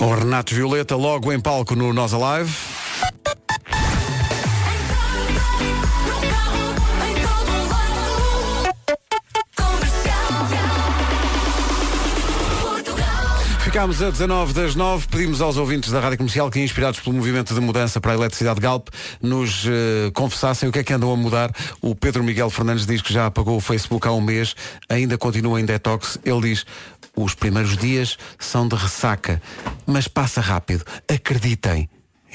O Renato Violeta logo em palco no Nós Alive. Ficámos a 19 das 9, pedimos aos ouvintes da Rádio Comercial que, inspirados pelo movimento de mudança para a eletricidade Galp, nos eh, confessassem o que é que andam a mudar. O Pedro Miguel Fernandes diz que já apagou o Facebook há um mês, ainda continua em detox. Ele diz, os primeiros dias são de ressaca, mas passa rápido. Acreditem.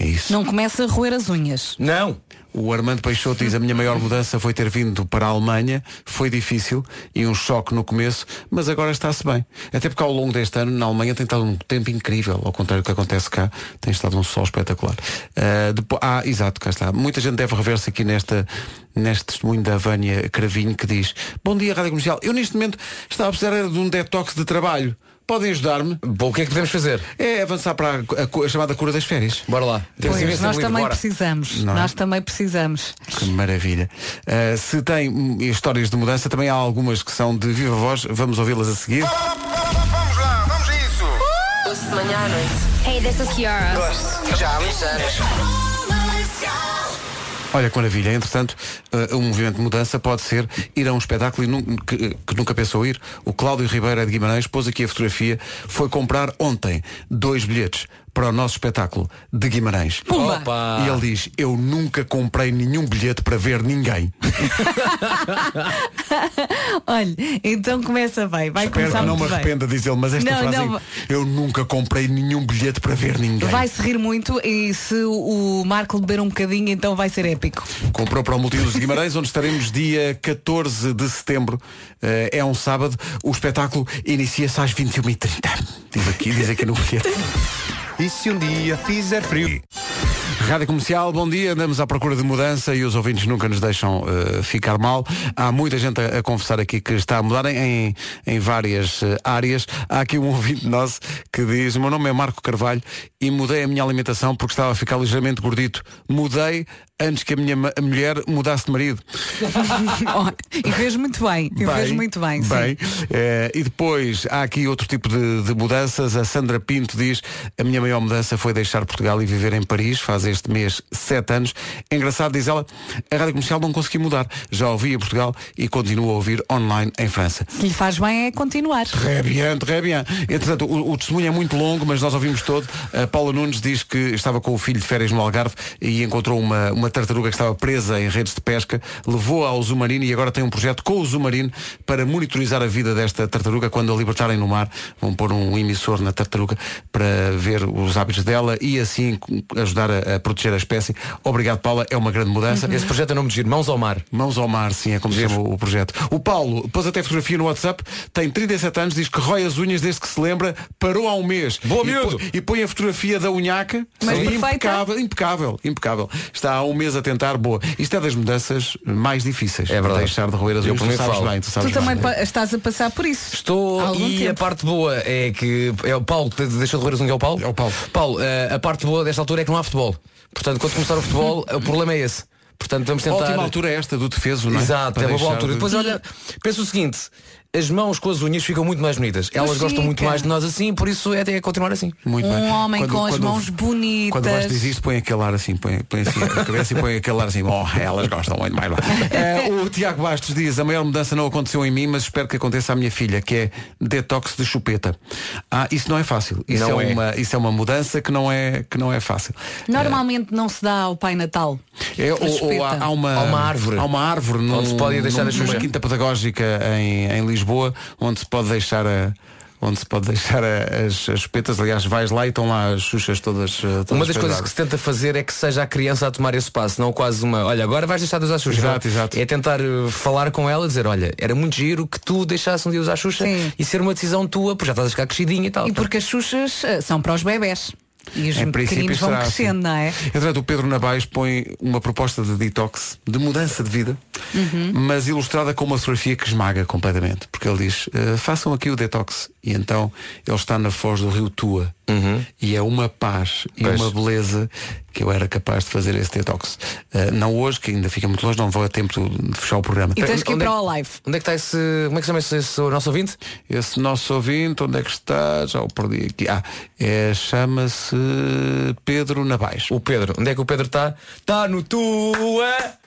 É isso. Não começa a roer as unhas. Não. O Armando Peixoto diz a minha maior mudança foi ter vindo para a Alemanha. Foi difícil e um choque no começo, mas agora está-se bem. Até porque ao longo deste ano na Alemanha tem estado um tempo incrível, ao contrário do que acontece cá, tem estado um sol espetacular. Ah, depois, ah, exato, cá está. Muita gente deve rever-se aqui nesta, neste testemunho da Vânia Cravinho que diz Bom dia, Rádio Comercial. Eu neste momento estava a precisar de um detox de trabalho. Podem ajudar-me? Bom, o que é que podemos fazer? É avançar para a, a a chamada cura das férias. Bora lá. Temos Pois, nós também bora. precisamos. Não é? Nós também precisamos. Que maravilha. Uh, se tem histórias de mudança, também há algumas que são de viva voz. Vamos ouvi-las a seguir. Vamos lá, vamos a isso. Ouço de manhã à noite. Hey, this is Kiara. Gosto. Já há muitos anos. Olha que maravilha. Entretanto, uh, um movimento de mudança pode ser ir a um espetáculo e nun- que, que nunca pensou ir. O Cláudio Ribeiro de Guimarães pôs aqui a fotografia. Foi comprar ontem dois bilhetes para o nosso espetáculo de Guimarães. Pumba! Opa! E ele diz, eu nunca comprei nenhum bilhete para ver ninguém. *laughs* Olha, então começa bem. Vai Espero começar que não me bem. arrependa, diz ele, mas esta Não, frase não. é, eu nunca comprei nenhum bilhete para ver ninguém. Vai-se rir muito e se o Marco beber um bocadinho, então vai ser épico. Comprou para o Multiusos de Guimarães, onde estaremos dia 14 de setembro. Eh, é um sábado. O espetáculo inicia-se às 21h30. Diz aqui, diz aqui no bilhete. E se um dia fizer frio? Rádio Comercial, bom dia. Andamos à procura de mudança e os ouvintes nunca nos deixam eh, ficar mal. Há muita gente a, a confessar aqui que está a mudar em, em várias eh, áreas. Há aqui um *laughs* ouvinte nosso que diz: meu nome é Marco Carvalho e mudei a minha alimentação porque estava a ficar ligeiramente gordito. Mudei antes que a minha a mulher mudasse de marido. *laughs* Oh, e fez muito bem. E fez muito bem. Bem, eh, e depois há aqui outro tipo de, de mudanças. A Sandra Pinto diz a minha maior mudança foi deixar Portugal e viver em Paris. Faz este mês sete anos. É engraçado, diz ela, a rádio comercial não consegui mudar. Já ouvi em Portugal e continuo a ouvir online em França. Se lhe faz bem é continuar. Très bien. Entretanto, o, o testemunho é muito longo, mas nós ouvimos todo. A Paula Nunes diz que estava com o filho de férias no Algarve e encontrou uma, uma tartaruga que estava presa em redes de pesca, levou-a ao Zumarino e agora tem um projeto com o Zumarino para monitorizar a vida desta tartaruga quando a libertarem no mar. Vão pôr um emissor na tartaruga para ver os hábitos dela e assim ajudar a, a proteger a espécie. Obrigado, Paula. É uma grande mudança. Esse projeto é nome de giro, Mãos ao Mar. Mãos ao mar, sim, é como se chama o projeto. O Paulo pôs até fotografia no WhatsApp, tem 37 anos, diz que rói as unhas desde que se lembra, parou há um mês. Boa, e, miúdo! põe- e põe a fotografia da unhaca, Mas Sim, impecável, impecável, impecável. Está há um mês a tentar, boa. Isto é das mudanças mais difíceis. É verdade. Deixar de roer as Eu unhas, tu sabes falo. bem, tu sabes Tu também bem. pa- estás a passar por isso. Estou algum e tempo. a parte boa é que é o Paulo que deixou de roer as unhas, é o Paulo? É o Paulo. Paulo, eh, a parte boa desta altura é que não há futebol. Portanto, quando começar o futebol, *laughs* o problema é esse. Portanto, vamos tentar. Ótima altura é esta do defeso, não é? Exato, Para é uma boa deixar altura. de- Depois olha, pensa o seguinte, as mãos com as unhas ficam muito mais bonitas. Elas gostam muito mais de nós assim, por isso é até continuar assim. Muito um bem. homem Quando- com as quando- mãos bonitas. Quando vais dizer isto, põe aquele ar assim, põe, põe assim a cabeça e põe aquele ar assim, oh, elas gostam muito mais. Eh, o Tiago Bastos diz, a maior mudança não aconteceu em mim, mas espero que aconteça à minha filha, que é detox de chupeta. Ah, isso não é fácil. Isso, Não é, é. Uma, isso é uma mudança que não é, que não é fácil. Normalmente não se dá ao Pai Natal. É, a ou, ou há, há uma, Há uma árvore. Há uma árvore num, Onde se pode deixar num- a numa quinta pedagógica em, em Lisboa, onde se pode deixar a. Onde se pode deixar as, as chupetas, aliás, vais lá e estão lá as xuxas todas. eh, todas Uma das coisas que se tenta fazer é que seja a criança a tomar esse passo, não quase uma, olha, agora vais deixar de usar a Xuxa. Exato, Não. exato. É tentar eh, falar com ela, dizer, olha, era muito giro que tu deixasse um dia usar Xuxa Sim. e ser uma decisão tua, porque já estás a ficar crescidinha e tal. E porque as xuxas eh, são para os bebés. E os Em princípio vão será crescendo, assim. não é? Entretanto, o Pedro Nabais põe uma proposta de detox, de mudança de vida, Uhum. mas ilustrada com uma fotografia que esmaga completamente. Porque ele diz, "Eh, façam aqui o detox. E então ele está na foz do rio Tua. E é uma paz e Pois. uma beleza que eu era capaz de fazer esse detox. Eh, não hoje, que ainda fica muito longe, não vou a tempo de fechar o programa. E tens que ir Onde é para o live. Onde é que está esse. Como é que se chama esse, esse nosso ouvinte? Esse nosso ouvinte, onde é que está? Já o perdi aqui. Ah, é, chama-se Pedro Nabais. O Pedro. Onde é que o Pedro está? Está no tua!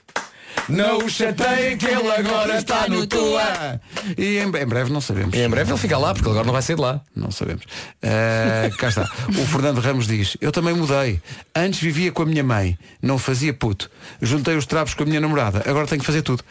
Não o chateiem que ele agora está no tua! E em, em breve não sabemos. E em breve ele fica lá, porque ele agora não vai sair de lá. Não sabemos. Eh, cá está. O Fernando Ramos diz, eu também mudei. Antes vivia com a minha mãe, não fazia puto. Juntei os trapos com a minha namorada, agora tenho que fazer tudo.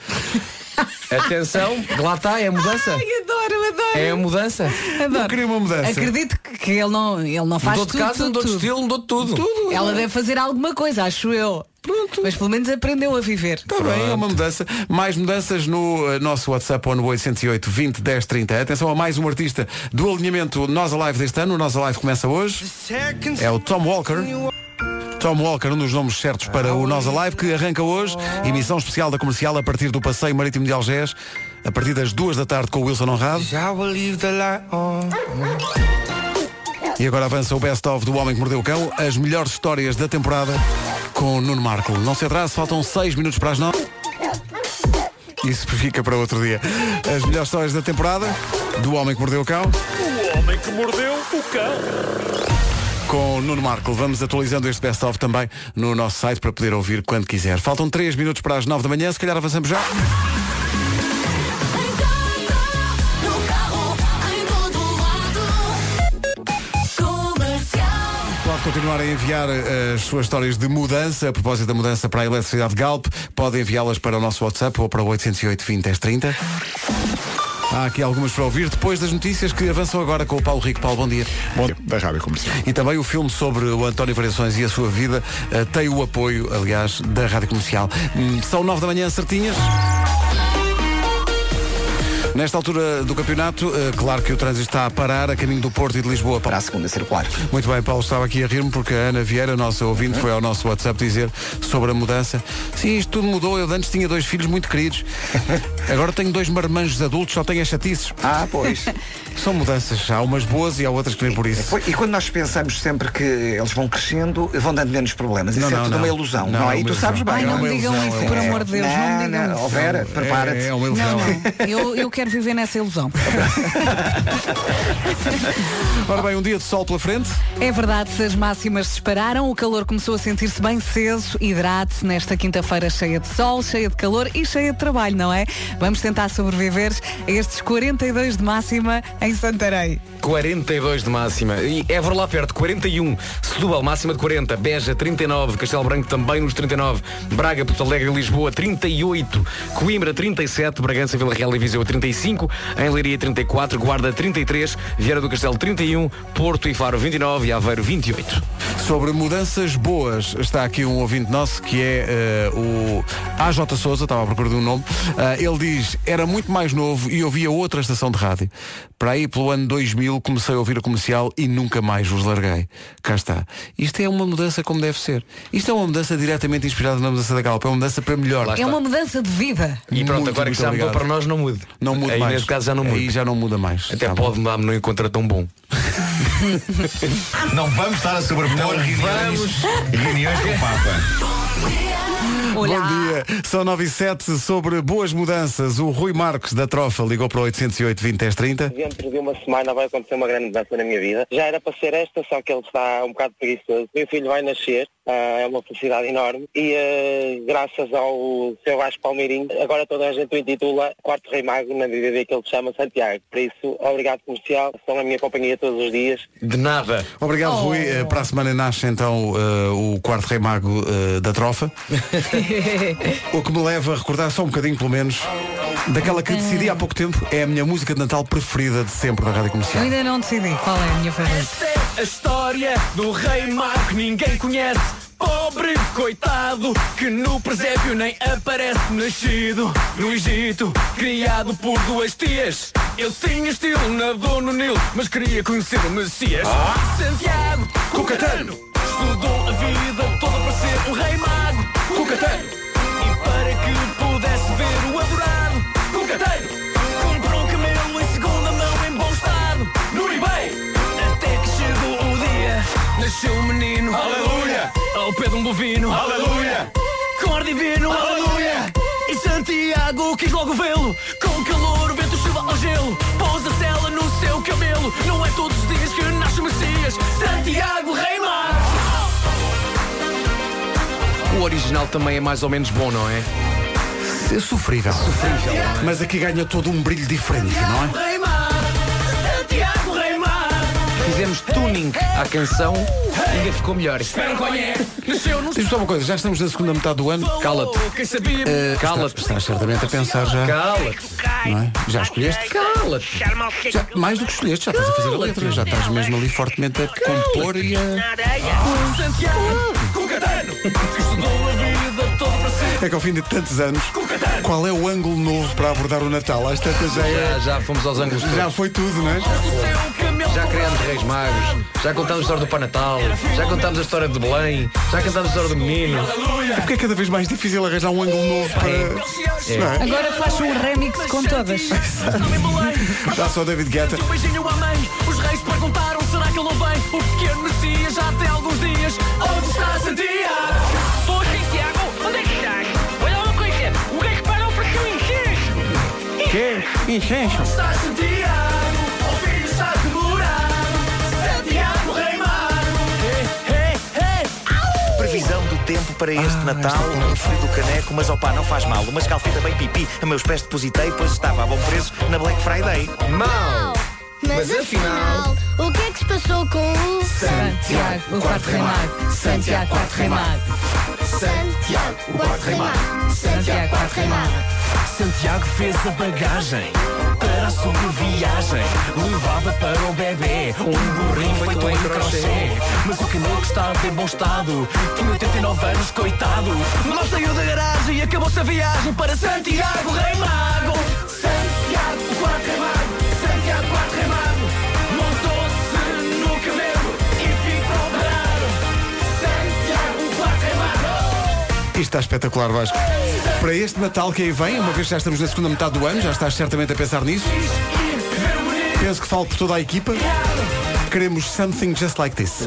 Atenção, lá está, é a mudança. Ai, adoro, adoro. É a mudança. Adoro. Eu queria uma mudança. Acredito que que ele não, ele não faz Mudou de tudo, casa, tudo, mudou de tudo. estilo, mudou de tudo. Ela deve fazer alguma coisa, acho eu. Pronto. Mas pelo menos aprendeu a viver. Está bem, é uma mudança. Mais mudanças no eh, nosso WhatsApp ou no 808 20 10 30. Atenção a mais um artista do alinhamento Nós Alive deste ano. O Nós Alive começa hoje. É o Tom Walker. Tom Walker, um dos nomes certos para o Nós Alive, que arranca hoje, emissão especial da comercial a partir do Passeio Marítimo de Algés, a partir das duas da tarde com o Wilson Honrado. E agora avança o Best of do Homem que Mordeu o Cão, as melhores histórias da temporada com Nuno Marco. Não se atrase, faltam seis minutos para as nove. Isso fica para outro dia. As melhores histórias da temporada do Homem que Mordeu o Cão. O homem que mordeu o cão. Com Nuno Marco. Vamos atualizando este best-of também no nosso site para poder ouvir quando quiser. Faltam 3 minutos para as 9 da manhã, se calhar avançamos já. Continuar a enviar eh, as suas histórias de mudança, a propósito da mudança para a eletricidade Galp. Pode enviá-las para o nosso WhatsApp ou para o 808 20 10 30. Há aqui algumas para ouvir depois das notícias que avançam agora com o Paulo Rico. Paulo, bom dia. Bom dia, da Rádio Comercial. E também o filme sobre o António Variações e a sua vida eh, tem o apoio, aliás, da Rádio Comercial. Hum, são nove da manhã, certinhas. Nesta altura do campeonato, eh, claro que o trânsito está a parar a caminho do Porto e de Lisboa para a segunda circular. Muito bem, Paulo, estava aqui a rir-me porque a Ana Vieira, nossa ouvinte, foi ao nosso WhatsApp dizer sobre a mudança. Sim, isto tudo mudou. Eu de antes tinha dois filhos muito queridos. *laughs* Agora tenho dois marmanjos adultos, só tenho as chatices. Ah, pois. *laughs* São mudanças. Há umas boas e há outras que nem por isso. E quando nós pensamos sempre que eles vão crescendo, vão dando menos problemas. Isso Não, é não, tudo não. uma ilusão, Não, não, é é? E tu sabes bem. Ai, não é? me digam isso, por amor de Deus, não me digam não, isso. Vera, prepara-te. É, é uma Não, ilusão. não. Eu, eu quero viver nessa ilusão. *laughs* Ora bem, um dia de sol pela frente. É verdade, se as máximas dispararam, o calor começou a sentir-se bem cedo. Hidrate-se nesta quinta-feira cheia de sol, cheia de calor e cheia de trabalho, não é? Vamos tentar sobreviver a estes 42 de máxima em Santarém. 42 de máxima. E Évora lá perto, 41. Setúbal, máxima de 40. Beja, 39. Castelo Branco também nos 39. Braga, Porto Alegre e Lisboa, 38. Coimbra, 37. Bragança, Vila Real e Viseu, 35. 35, em Leiria 34, Guarda 33, Vieira do Castelo 31, Porto e Faro 29 e Aveiro 28. Sobre mudanças boas, está aqui um ouvinte nosso que é eh, o AJ Souza, estava à procura de um nome. Ah, ele diz, era muito mais novo e ouvia outra estação de rádio. Para aí, pelo ano 2000, comecei a ouvir a comercial e nunca mais os larguei. Cá está. Isto é uma mudança como deve ser. Isto é uma mudança diretamente inspirada na mudança da Galpa. É uma mudança para melhor. É uma mudança de vida. E pronto, Muito, agora que muito já mudou obrigado. para nós, não mude. Não muda Aí mais. neste caso já não muda. Aí já não muda mais. Até Tá pode mudar, mas não encontra tão bom. Não vamos estar a sobrepor reuniões, reuniões com o Papa. Bom dia, são 9 e 7 sobre boas mudanças. O Rui Marcos da Trofa ligou para o 808 20 10 30. Dentro de uma semana vai acontecer uma grande mudança na minha vida. Já era para ser esta, só que ele está um bocado preguiçoso. Meu filho vai nascer, é uma felicidade enorme. E ah, graças ao seu Vasco Palmeirinho, agora toda a gente o intitula Quarto Rei Mago na BBB que ele chama Santiago. Por isso, obrigado comercial, são a minha companhia todos os dias. De nada. Obrigado, Rui. Eh, Para a semana nasce então eh, o quarto rei mago eh, da Trofa. *laughs* o que me leva a recordar só um bocadinho, pelo menos, daquela que decidi há pouco tempo. É a minha música de Natal preferida de sempre da Rádio Eu Comercial. ainda não decidi qual é a minha favorita. A história do rei mago que ninguém conhece Pobre coitado que no presépio nem aparece Nascido. No Egito, criado por duas tias. Ele tinha estilo, nadou no Nilo Mas queria conhecer o Messias. Santiago Cucatano. Estudou a vida toda para ser um rei mago. Cucatano. E para que pudesse ver o adorado. Cucatano. Comprou um camelo em segunda mão em bom estado. No eBay. Até que chegou o dia Nasceu um menino. Aleluia Ao pé de um bovino. Aleluia. Cor divino. Aleluia. E Santiago quis logo vê-lo. Com calor, vento, chuva ao gelo. Pôs a cela no seu cabelo. Não é todos os dias que nasce o Messias. Santiago Rei Mar. O original também é mais ou menos bom, não é? É sofrível. Sofrível, é? Mas aqui ganha todo um brilho diferente, não é? Fizemos tuning à canção ainda ficou melhor. Um Diz-me só uma coisa, já estamos na segunda metade do ano. Cala-te. Eh, Cala-te. Estás, estás certamente a pensar já. Cala-te. Não é? Já escolheste? Cala-te. Já, mais do que escolheste, já estás a fazer a letra, já estás mesmo ali fortemente a compor e a. É que ao fim de tantos anos, qual é o ângulo novo para abordar o Natal? Às tantas já Já, é. já fomos aos ângulos todos. Já foi tudo, não é? Já criámos Reis Magos, já contámos a história do Pai Natal, já contámos a história de Belém, já contámos a história do menino. É porque é cada vez mais difícil arranjar um ângulo novo para. Não é? Agora faz um remix com todas. Dá só David Guetta. Um beijinho à mãe Os reis perguntaram será que ele não vem O pequeno Messias já tem alguns dias Onde está Santiago? Ô Santiago, tempo para este Natal, um frio do caneco, mas opá, não faz mal. Uma escalfita bem pipi, a meus pés depositei, pois estava a bom preço na Black Friday. Mal! Mas afinal, o que é que se passou com o Santiago, o quarto rei mago. Santiago, quarto rei mago. Santiago, o quarto rei mago? Santiago, quarto rei mago. Santiago fez a bagagem para a sua. Levava para o bebê um burrinho feito em crochê. Mas o caneco estava em bom estado. Tinha 89 anos, coitado. Mal saiu da garagem e acabou-se a viagem para Santiago, Rei Mago. Santiago, o quarto rei mago. Santiago, quarto rei e. Isto está espetacular, Vasco. Para este Natal que aí vem, uma vez que já estamos na segunda metade do ano, já estás certamente a pensar nisso. Penso que falo por toda a equipa. Queremos Something Just Like This. *laughs*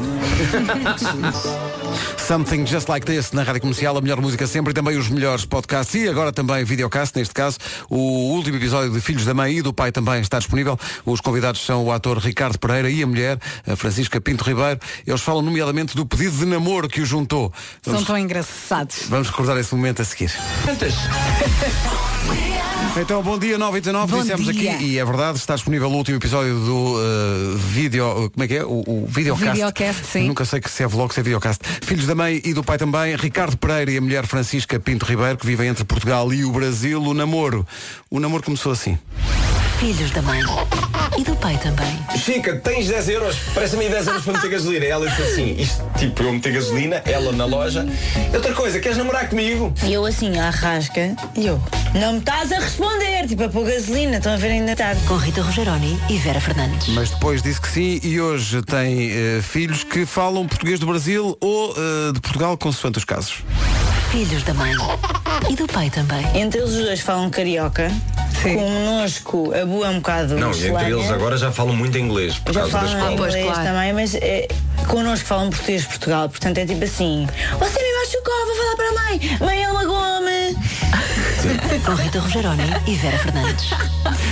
Something Just Like This na Rádio Comercial, a melhor música sempre e também os melhores podcasts e agora também videocast, neste caso. O último episódio de Filhos da Mãe e do Pai também está disponível. Os convidados são o ator Ricardo Pereira e a mulher, a Francisca Pinto Ribeiro. Eles falam nomeadamente do pedido de namoro que o juntou. São Vamos, tão engraçados. vamos recordar esse momento a seguir. *laughs* Então, bom dia, 9 e 19, Bom dissemos dia. aqui, e é verdade, está disponível o último episódio do uh, vídeo, como é que é? O, o videocast. Videocast, sim. Nunca sei que se é vlog, se é videocast. Filhos da mãe e do pai também, Ricardo Pereira e a mulher Francisca Pinto Ribeiro, que vivem entre Portugal e o Brasil, o namoro. O namoro começou assim. Filhos da mãe. E do pai também. Chica, tens 10 euros? Parece-me 10 euros para meter gasolina. Ela disse assim, isto tipo, eu meter gasolina, ela na loja. Outra coisa, queres namorar comigo? E eu assim, à rasca, e eu, não me estás a responder, tipo, a pôr gasolina, estão a ver ainda tarde. Com Rita Rogeroni e Vera Fernandes. Mas depois disse que sim e hoje tem eh, filhos que falam português do Brasil ou eh, de Portugal, consoante os casos. Filhos da mãe. E do pai também. Entre eles os dois falam carioca. Connosco a Bu é um bocado Não, e entre eles agora já falam muito inglês por Já causa da falam escola. inglês também, mas é, connosco falam português de Portugal, portanto é tipo assim, você me machucou, vou falar para a mãe, mãe é uma Com Rita Rogeroni e Vera Fernandes.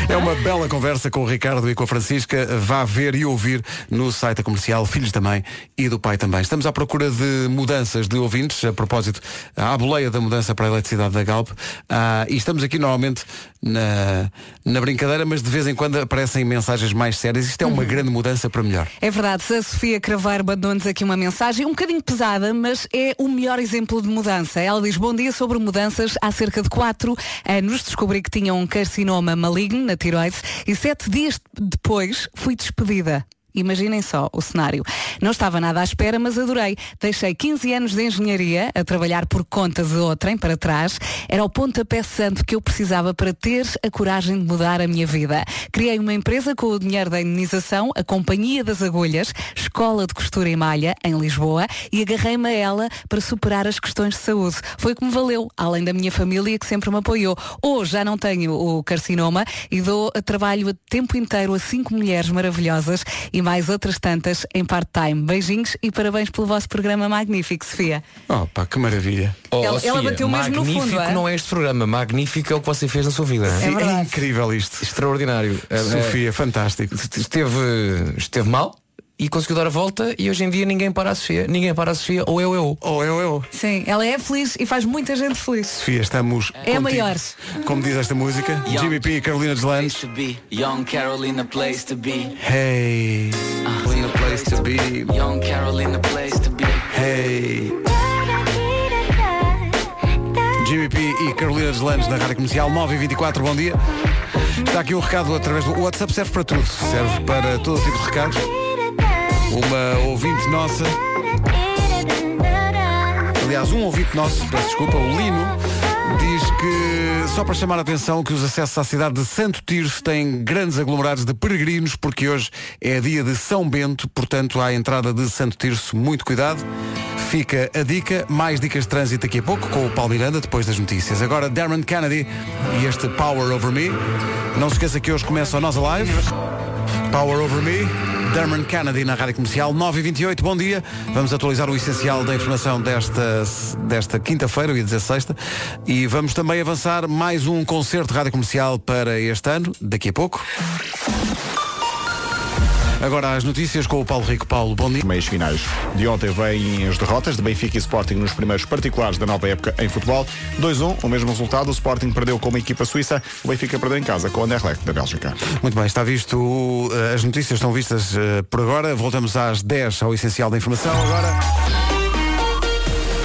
É uma bela conversa com o Ricardo e com a Francisca. Vá ver e ouvir no site da comercial Filhos da Mãe e do Pai também. Estamos à procura de mudanças de ouvintes, a propósito, à boleia da mudança para a eletricidade da Galp. Ah, e estamos aqui normalmente na, na brincadeira, mas de vez em quando aparecem mensagens mais sérias. Isto é uma grande mudança para melhor. É verdade, a Sofia Craveiro mandou-nos aqui uma mensagem um bocadinho pesada, mas é o melhor exemplo de mudança. Ela diz, bom dia sobre mudanças. Há cerca de 4 anos descobri que tinha um carcinoma maligno na tiroide e sete dias depois fui despedida. Imaginem só o cenário. Não estava nada à espera, mas adorei. Deixei 15 anos de engenharia a trabalhar por conta de outrem para trás. Era o pontapé santo que eu precisava para ter a coragem de mudar a minha vida. Criei uma empresa com o dinheiro da indenização, a Companhia das Agulhas, Escola de Costura e Malha, em Lisboa, e agarrei-me a ela para superar as questões de saúde. Foi o que me valeu, além da minha família que sempre me apoiou. Hoje já não tenho o carcinoma e dou trabalho a tempo inteiro a cinco mulheres maravilhosas e mais outras tantas em part-time. Beijinhos e parabéns pelo vosso programa magnífico, Sofia. Oh, pá, que maravilha. Oh, Ela- Sofia, ela bateu mesmo no magnífico fundo, é? não é este programa, magnífico é o que você fez na sua vida. Sim, é incrível isto. Extraordinário. Eh, Sofia, fantástico. Esteve, esteve mal e conseguiu dar a volta e hoje em dia ninguém para a Sofia. Ninguém para a Sofia, ou eu, eu. Ou eu, eu. Sim, ela é feliz e faz muita gente feliz. Sofia, estamos. É a maior. Como diz esta música, Jimmy P e Carolina Deslandes. Young Carolina place to be. Hey, Carolina place to be. Young Carolina place to be. Hey. Jimmy P e Carolina Deslandes na Rádio Comercial 9 e 24, bom dia. Está aqui um recado através do o WhatsApp, serve para tudo. Serve para todo tipo de recados. Uma ouvinte nossa. Aliás, um ouvinte nosso, peço desculpa, o Lino, diz que, só para chamar a atenção, que os acessos à cidade de Santo Tirso têm grandes aglomerados de peregrinos, porque hoje é dia de São Bento, portanto, à entrada de Santo Tirso, muito cuidado. Fica a dica, mais dicas de trânsito daqui a pouco, com o Paulo Miranda, depois das notícias. Agora, Darren Kennedy e este Power Over Me. Não se esqueça que hoje começa o Nós Alive. Power Over Me, Derman Kennedy na Rádio Comercial, 9 e 28 bom dia. Vamos atualizar o essencial da informação desta, desta quinta-feira, eu ia dizer sexta, e vamos também avançar mais um concerto de Rádio Comercial para este ano, daqui a pouco. Agora as notícias com o Paulo Rico. Paulo, bom dia. Meios finais. De ontem vêm as derrotas de Benfica e Sporting nos primeiros particulares da nova época em futebol. 2-1, o mesmo resultado. O Sporting perdeu com uma equipa suíça. O Benfica perdeu em casa com o Anderlecht da Bélgica. Muito bem, está visto, uh, as notícias estão vistas uh, por agora. Voltamos às 10 ao essencial da informação. Agora.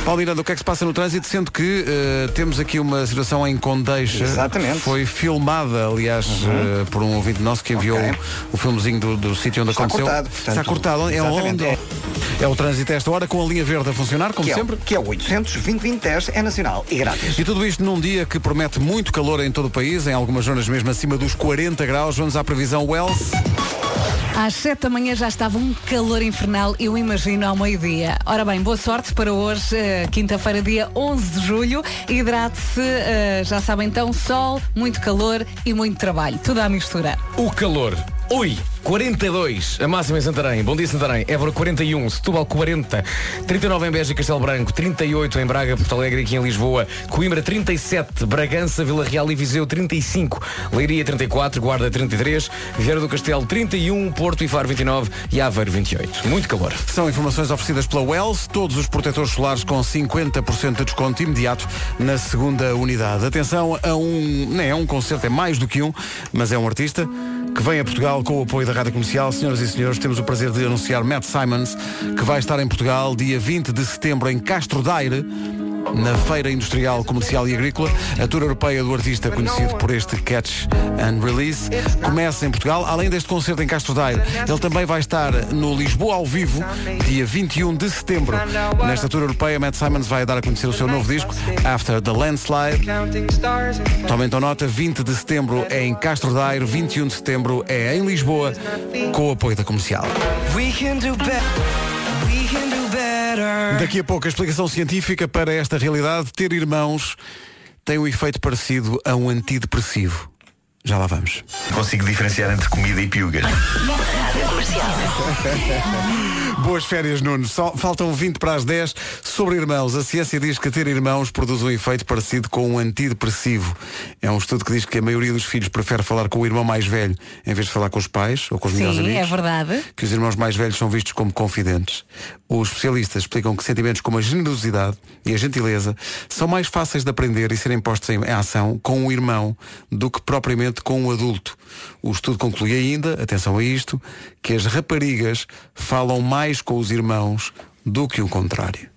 Paulo Miranda, o que é que se passa no trânsito? Sendo que uh, temos aqui uma situação em Condeixa. Exatamente. Foi filmada, aliás, uh, por um ouvinte nosso que enviou Ok. o, o filmezinho do, do sítio onde Está aconteceu. cortado, portanto, Está cortado. É onde? é. É o trânsito a esta hora, com a linha verde a funcionar, como que sempre. É, que é o 800 2010 é nacional e grátis. E tudo isto num dia que promete muito calor em todo o país, em algumas zonas mesmo acima dos 40 graus. Vamos à previsão Wells. Às 7 da manhã já estava um calor infernal, eu imagino ao meio-dia. Ora bem, boa sorte para hoje, eh, quinta-feira, dia 11 de julho. Hidrate-se, eh, já sabem então, sol, muito calor e muito trabalho. Tudo à mistura. O calor. Ui, 42, a máxima em Santarém. Bom dia, Santarém. Évora 41, Setúbal 40, 39 em Beja e Castelo Branco, 38 em Braga, Porto Alegre aqui em Lisboa, Coimbra 37, Bragança, Vila Real e Viseu 35, Leiria 34, Guarda 33, Vieira do Castelo 31, Porto e Faro 29 e Aveiro 28. Muito calor. São informações oferecidas pela Wells, todos os protetores solares com 50% de desconto imediato na segunda unidade. Atenção a um, não é um concerto, é mais do que um, mas é um artista que vem a Portugal com o apoio da Rádio Comercial. Senhoras e senhores, temos o prazer de anunciar Matt Simons, que vai estar em Portugal dia 20 de setembro em Castro Daire. Na Feira Industrial, Comercial e Agrícola. A tour europeia do artista conhecido por este Catch and Release começa em Portugal. Além deste concerto em Castro Daire, ele também vai estar no Lisboa ao vivo, dia 21 de setembro. Nesta tour europeia, Matt Simons vai dar a conhecer o seu novo disco, After the Landslide. Tomem então nota, 20 de setembro é em Castro Daire, 21 de setembro é em Lisboa, com o apoio da comercial. Daqui a pouco a explicação científica para esta realidade. Ter irmãos tem um efeito parecido a um antidepressivo. Já lá vamos. Consigo diferenciar entre comida e piugas. *laughs* Boas férias, Nuno. Só faltam 20 para as 10. Sobre irmãos, a ciência diz que ter irmãos produz um efeito parecido com um antidepressivo. É um estudo que diz que a maioria dos filhos prefere falar com o irmão mais velho em vez de falar com os pais ou com os melhores Sim, amigos. é verdade. que os irmãos mais velhos são vistos como confidentes. Os especialistas explicam que sentimentos como a generosidade e a gentileza são mais fáceis de aprender e serem postos em em ação com um irmão do que propriamente com um adulto. O estudo conclui ainda, atenção a isto, que as raparigas falam mais com os irmãos do que o contrário.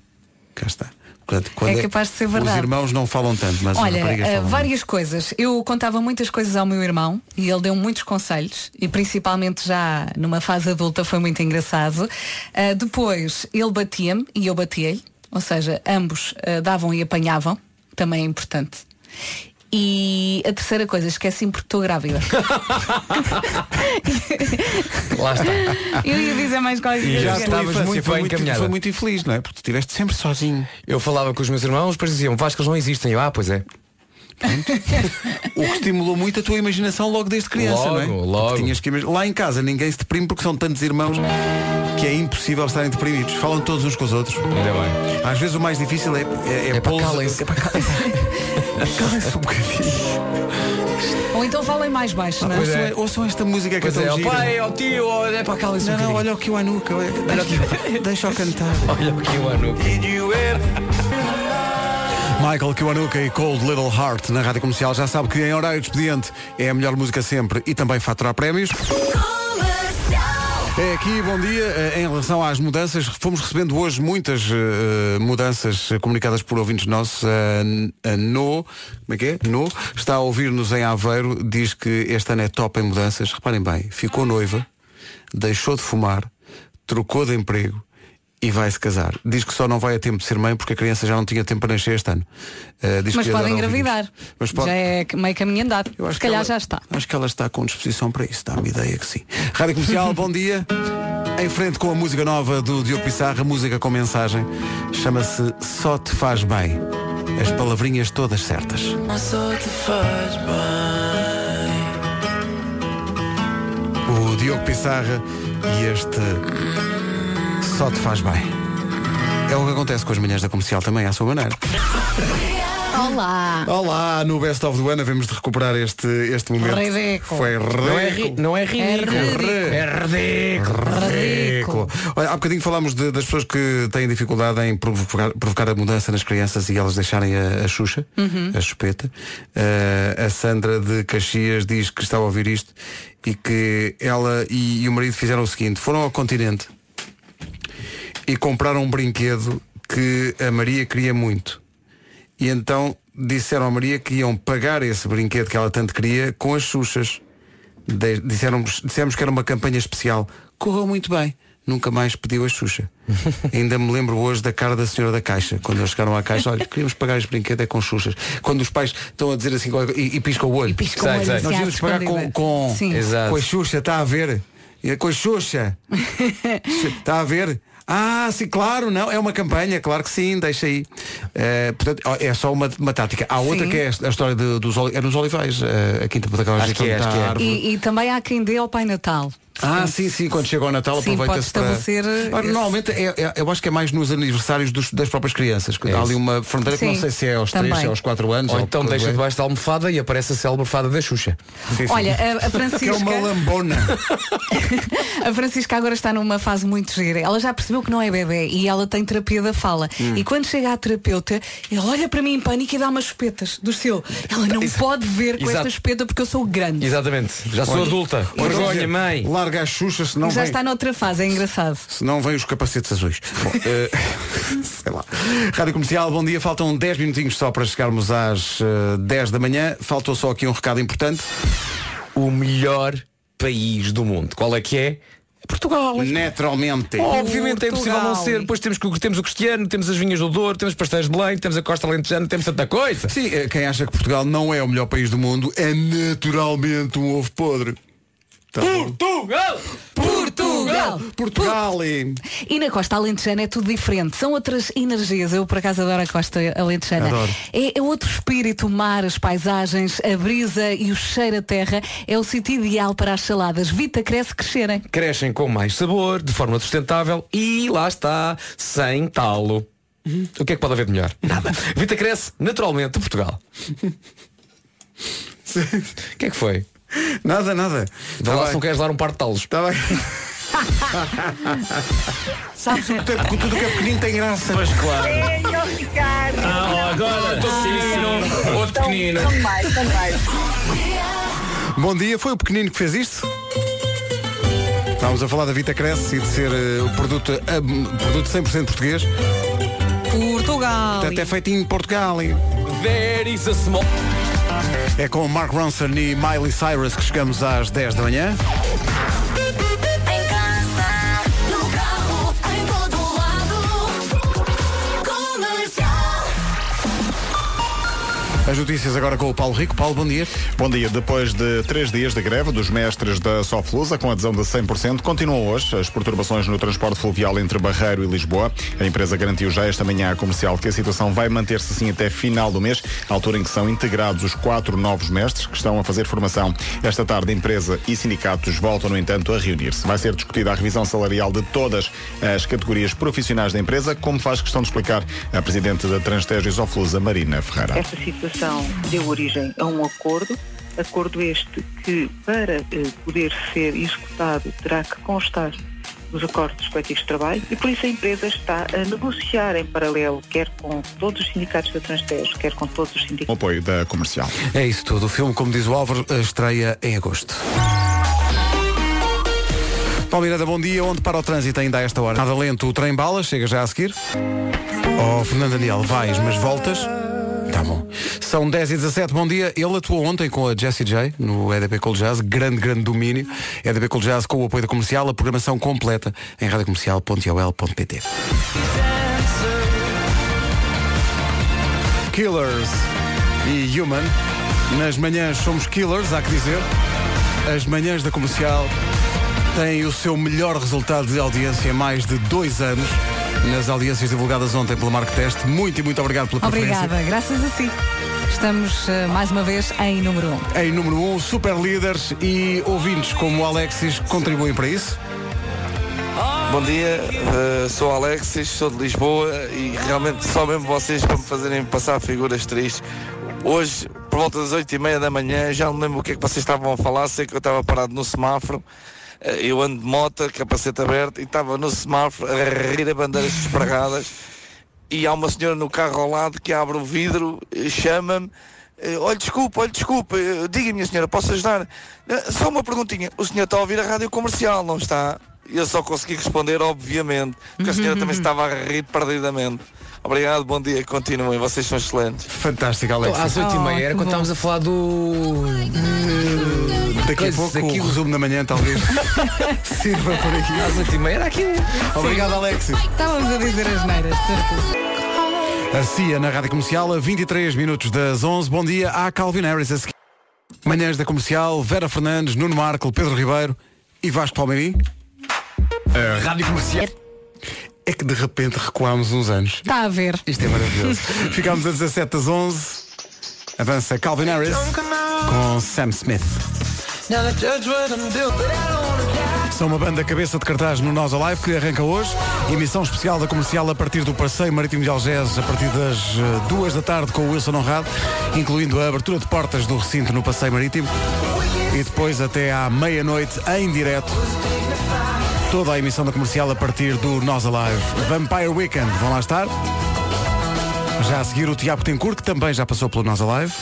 Cá está. Portanto, É capaz de ser Os verdade. irmãos não falam tanto, mas as Olha, raparigas eh, falam várias coisas. Eu contava muitas coisas ao meu irmão e ele deu muitos conselhos e principalmente já numa fase adulta foi muito engraçado. Eh, depois ele batia-me e eu batia-lhe, ou seja, ambos eh, davam e apanhavam, também é importante. E a terceira coisa, esqueci-me porque estou grávida. Lá está. Eu ia dizer mais qualquer E já estavas muito bem encaminhada. Foi muito infeliz, não é? Porque tu estiveste sempre sozinho. Eu falava com os meus irmãos, depois diziam, Vasco, eles não existem. Eu, ah, pois é. *laughs* O que estimulou muito a tua imaginação logo desde criança, não é? Logo, logo. Tinhas que Lá em casa ninguém se deprime porque são tantos irmãos que é impossível estarem deprimidos. Falam todos uns com os outros. Ainda bem. Às vezes o mais difícil é, é, É para pô-los- calem-se. é para calem-se. *laughs* Calem-se um bocadinho. Ou então falem mais baixo, não é? Ouçam, ouçam esta música que Pois é é, tão ao gira. pai, ao tio, ao- é para cá, Não, não, olha o que o Anuca. deixa-o cantar. *laughs* Olha aqui o ano. Michael Kiwanuka e Cold Little Heart na Rádio Comercial já sabe que em horário de expediente é a melhor música sempre e também faturar prémios. É aqui, bom dia. Eh, Em relação às mudanças, fomos recebendo hoje muitas eh, mudanças comunicadas por ouvintes nossos. A, a No, como é que é? No, está a ouvir-nos em Aveiro, diz que este ano é top em mudanças. Reparem bem, ficou noiva, deixou de fumar, trocou de emprego e vai se casar. Diz que só não vai a tempo de ser mãe porque a criança já não tinha tempo para nascer este ano. Eh, diz Mas que ouvir-nos. engravidar. Mas pode- Já é meio caminho andado. Eu acho Se que calhar ela- já está. Acho que ela está com disposição para isso, dá-me ideia que sim. Rádio Comercial, *laughs* bom dia. Em frente com a música nova do Diogo Pissarra, música com mensagem, chama-se Só Te Faz Bem. As palavrinhas todas certas. Só te faz O Diogo Pissarra e este Só Te Faz Bem. É o que acontece com as manhãs da comercial também, à sua maneira. Olá! Olá, no Best of the One havemos de recuperar este, este momento. Ridículo. Foi Não é, ridículo. ri- não é ridículo. É ridículo. É ridículo. Ridículo. Olha, há bocadinho falámos de- das pessoas que têm dificuldade em provocar, provocar a mudança nas crianças e elas deixarem a, a Xuxa, Uhum. a chupeta. Eh, a Sandra de Caxias diz que está a ouvir isto e que ela e, e o marido fizeram o seguinte, foram ao continente e compraram um brinquedo que a Maria queria muito. E então disseram à Maria que iam pagar esse brinquedo que ela tanto queria com as Xuxas. De, disseram, dissemos que era uma campanha especial. Correu muito bem. Nunca mais pediu a Xuxa. *laughs* Ainda me lembro hoje da cara da senhora da caixa. Quando eles chegaram à caixa, olha, queríamos pagar este brinquedo é com Xuxas. Quando os pais estão a dizer assim e, e piscam o olho. E piscam o olho, assim, Nós íamos pagar com, com, com a Xuxa, está a ver? E Com a Xuxa. *laughs* Está a ver? Ah, sim, claro, não, é uma campanha, claro que sim, deixa aí. Eh, portanto, é só uma, uma tática. Há outra Sim. que é a história de- dos é nos olivais, eh, a Quinta daquela Acho que é, acho que é. E, e também há quem dê ao Pai Natal. Ah, sim, sim, quando chega ao Natal Sim, aproveita-se para. estabelecer, Ora, esse- Normalmente é, é- eu acho que é mais nos aniversários dos- das próprias crianças. que É há ali uma fronteira que não Sim, sei se é aos 3, também. se é aos 4 anos. Ou ou então deixa é. debaixo da almofada e aparece a célebre fada da Xuxa. Sim, sim. Olha, a, a *laughs* Que é Francisca. uma lambona. *laughs* A Francisca agora está numa fase muito gira. Ela já percebeu que não é bebê e ela tem terapia da fala. Hum. E quando chega à terapeuta, ela olha para mim em pânico e dá umas espetas do seu. Ela não pode ver com Exato. esta espeta porque eu sou grande. Exatamente. Já sou Olha, adulta. Vergonha, mãe. Lá larga a Xuxa, se não Já vem, está noutra fase, é engraçado. se não vem os capacetes azuis. Bom, eh, *laughs* sei lá. Rádio Comercial, bom dia. Faltam 10 minutinhos só para chegarmos às eh, 10 da manhã. Faltou só aqui um recado importante. O melhor país do mundo. Qual é que é? Portugal. Naturalmente. Obviamente é impossível não Portugal. ser. Depois temos, que- temos o Cristiano, temos as vinhas do Douro, temos pastéis de Belém, temos a Costa Alentejana, temos tanta coisa. Sim, eh, quem acha que Portugal não é o melhor país do mundo é naturalmente um ovo podre. Tá? Portugal! Portugal! Portugal e... Na costa alentejana é tudo diferente. São outras energias. Eu, por acaso, adoro a costa alentejana. Adoro. É, é outro espírito, o mar, as paisagens, a brisa e o cheiro a terra. É o sítio ideal para as saladas Vita Cresce crescerem. Crescem com mais sabor, de forma sustentável e lá está, sem talo. O que é que pode haver de melhor? Nada. Vita cresce naturalmente de Portugal. *laughs* O que é que foi? Nada, nada. Vá Tá lá bem. se não queres dar um par de talos. Está *laughs* bem. Sabes que tudo tudo que é pequenino tem graça. Pois claro. Ricardo. Ah, agora, outro pequenino, outro pequenino. Bom dia, foi o pequenino que fez isto? Estávamos a falar da Vita Cresce e de ser eh, o produto, eh, produto 100% português. Portugal. Portanto, é feito em Portugal. There is a small... É com Mark Ronson e Miley Cyrus que chegamos às 10 da manhã. As notícias agora com o Paulo Rico. Paulo, bom dia. Bom dia. Depois de três dias de greve dos mestres da Soflusa, com adesão de 100%, continuam hoje as perturbações no transporte fluvial entre Barreiro e Lisboa. A empresa garantiu já esta manhã à comercial que a situação vai manter-se assim até final do mês, altura em que são integrados os quatro novos mestres que estão a fazer formação. Esta tarde, empresa e sindicatos voltam, no entanto, a reunir-se. Vai ser discutida a revisão salarial de todas as categorias profissionais da empresa, como faz questão de explicar a presidente da Transtejo Isoflusa, Marina Ferreira. Situação deu origem a um acordo, acordo este que, para eh, poder ser executado, terá que constar nos acordos coletivos de trabalho e por isso a empresa está a negociar em paralelo, quer com todos os sindicatos da Transtejo, quer com todos os sindicatos. O apoio da comercial. É isso tudo. O filme, como diz o Álvaro, estreia em agosto. Paulo Miranda, bom dia. Onde para o trânsito ainda a esta hora? Nada lento, o trem bala, chega já a seguir. Oh, Fernando Daniel, vais, mas voltas. Tá bom. São 10 e 17 bom dia. Ele atuou ontem com a Jessie J no EDP Cool Jazz, grande, grande domínio. EDP Cool Jazz com o apoio da comercial, a programação completa em radiocomercial.ol.pt. Killers e Human. Nas manhãs somos killers, há que dizer. As manhãs da comercial têm o seu melhor resultado de audiência em mais de dois anos. Nas audiências divulgadas ontem pelo Marco Teste. Muito e muito obrigado pela preferência. Obrigada, graças a si. Estamos eh, mais uma vez em número 1. Um. Em número 1, um, super líderes e ouvintes como o Alexis contribuem para isso. Bom dia, eh, sou Alexis, sou de Lisboa e realmente só mesmo vocês para me fazerem passar figuras tristes. Hoje, por volta das 8 e meia da manhã, já não me lembro o que é que vocês estavam a falar, sei que eu estava parado no semáforo, eu ando de moto, capacete aberto, e estava no semáforo a rir a bandeiras espregadas e há uma senhora no carro ao lado que abre o vidro, eh, chama-me, eh, olha desculpa, olha desculpa, eh, diga minha senhora, posso ajudar? Eh, Só uma perguntinha, o senhor está a ouvir a rádio comercial, não está? E eu só consegui responder, obviamente, porque a senhora também *laughs* estava a rir perdidamente. Obrigado, bom dia, continuem, vocês são excelentes. Fantástico, Então, às 8h30 era quando estávamos a falar do. Daqui a pouco aqui. o resumo da manhã talvez *laughs* sirva por aqui. Às 8h30 era aquilo. Obrigado, Alexis. Estávamos a dizer as neiras, certo? A CIA na Rádio Comercial, a 23 minutos das 11. Bom dia, há Calvin Harris a seguir. Manhãs da Comercial, Vera Fernandes, Nuno Marco, Pedro Ribeiro e Vasco Palmeirim. Rádio Comercial. É que de repente recuámos uns anos. Está a ver. Isto é maravilhoso. *laughs* Ficámos a 17 às 11. Avança Calvin Harris com Sam Smith. São uma banda cabeça de cartaz no Nós Alive que arranca hoje. Emissão especial da comercial a partir do Passeio Marítimo de Algés a partir das eh, duas da tarde com o Wilson Honrado, incluindo a abertura de portas do recinto no Passeio Marítimo. E depois até à meia-noite em direto. Toda a emissão da comercial a partir do Nós Alive. Vampire Weekend, vão lá estar. Já a seguir o Tiago Tencourt, que também já passou pelo Nós Alive.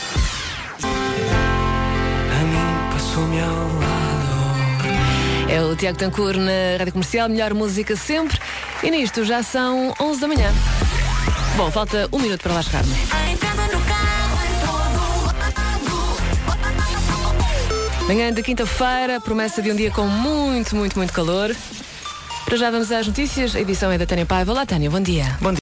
A mim passou-me ao lado. É o Tiago Tancour na Rádio Comercial, melhor música sempre. E nisto já são 11 da manhã. Bom, falta um minuto para lá chegarmos. Manhã de quinta-feira, promessa de um dia com muito, muito, muito calor. Para já vamos às notícias. A edição é da Tânia Paiva. Olá, Tânia, bom dia. Bom dia.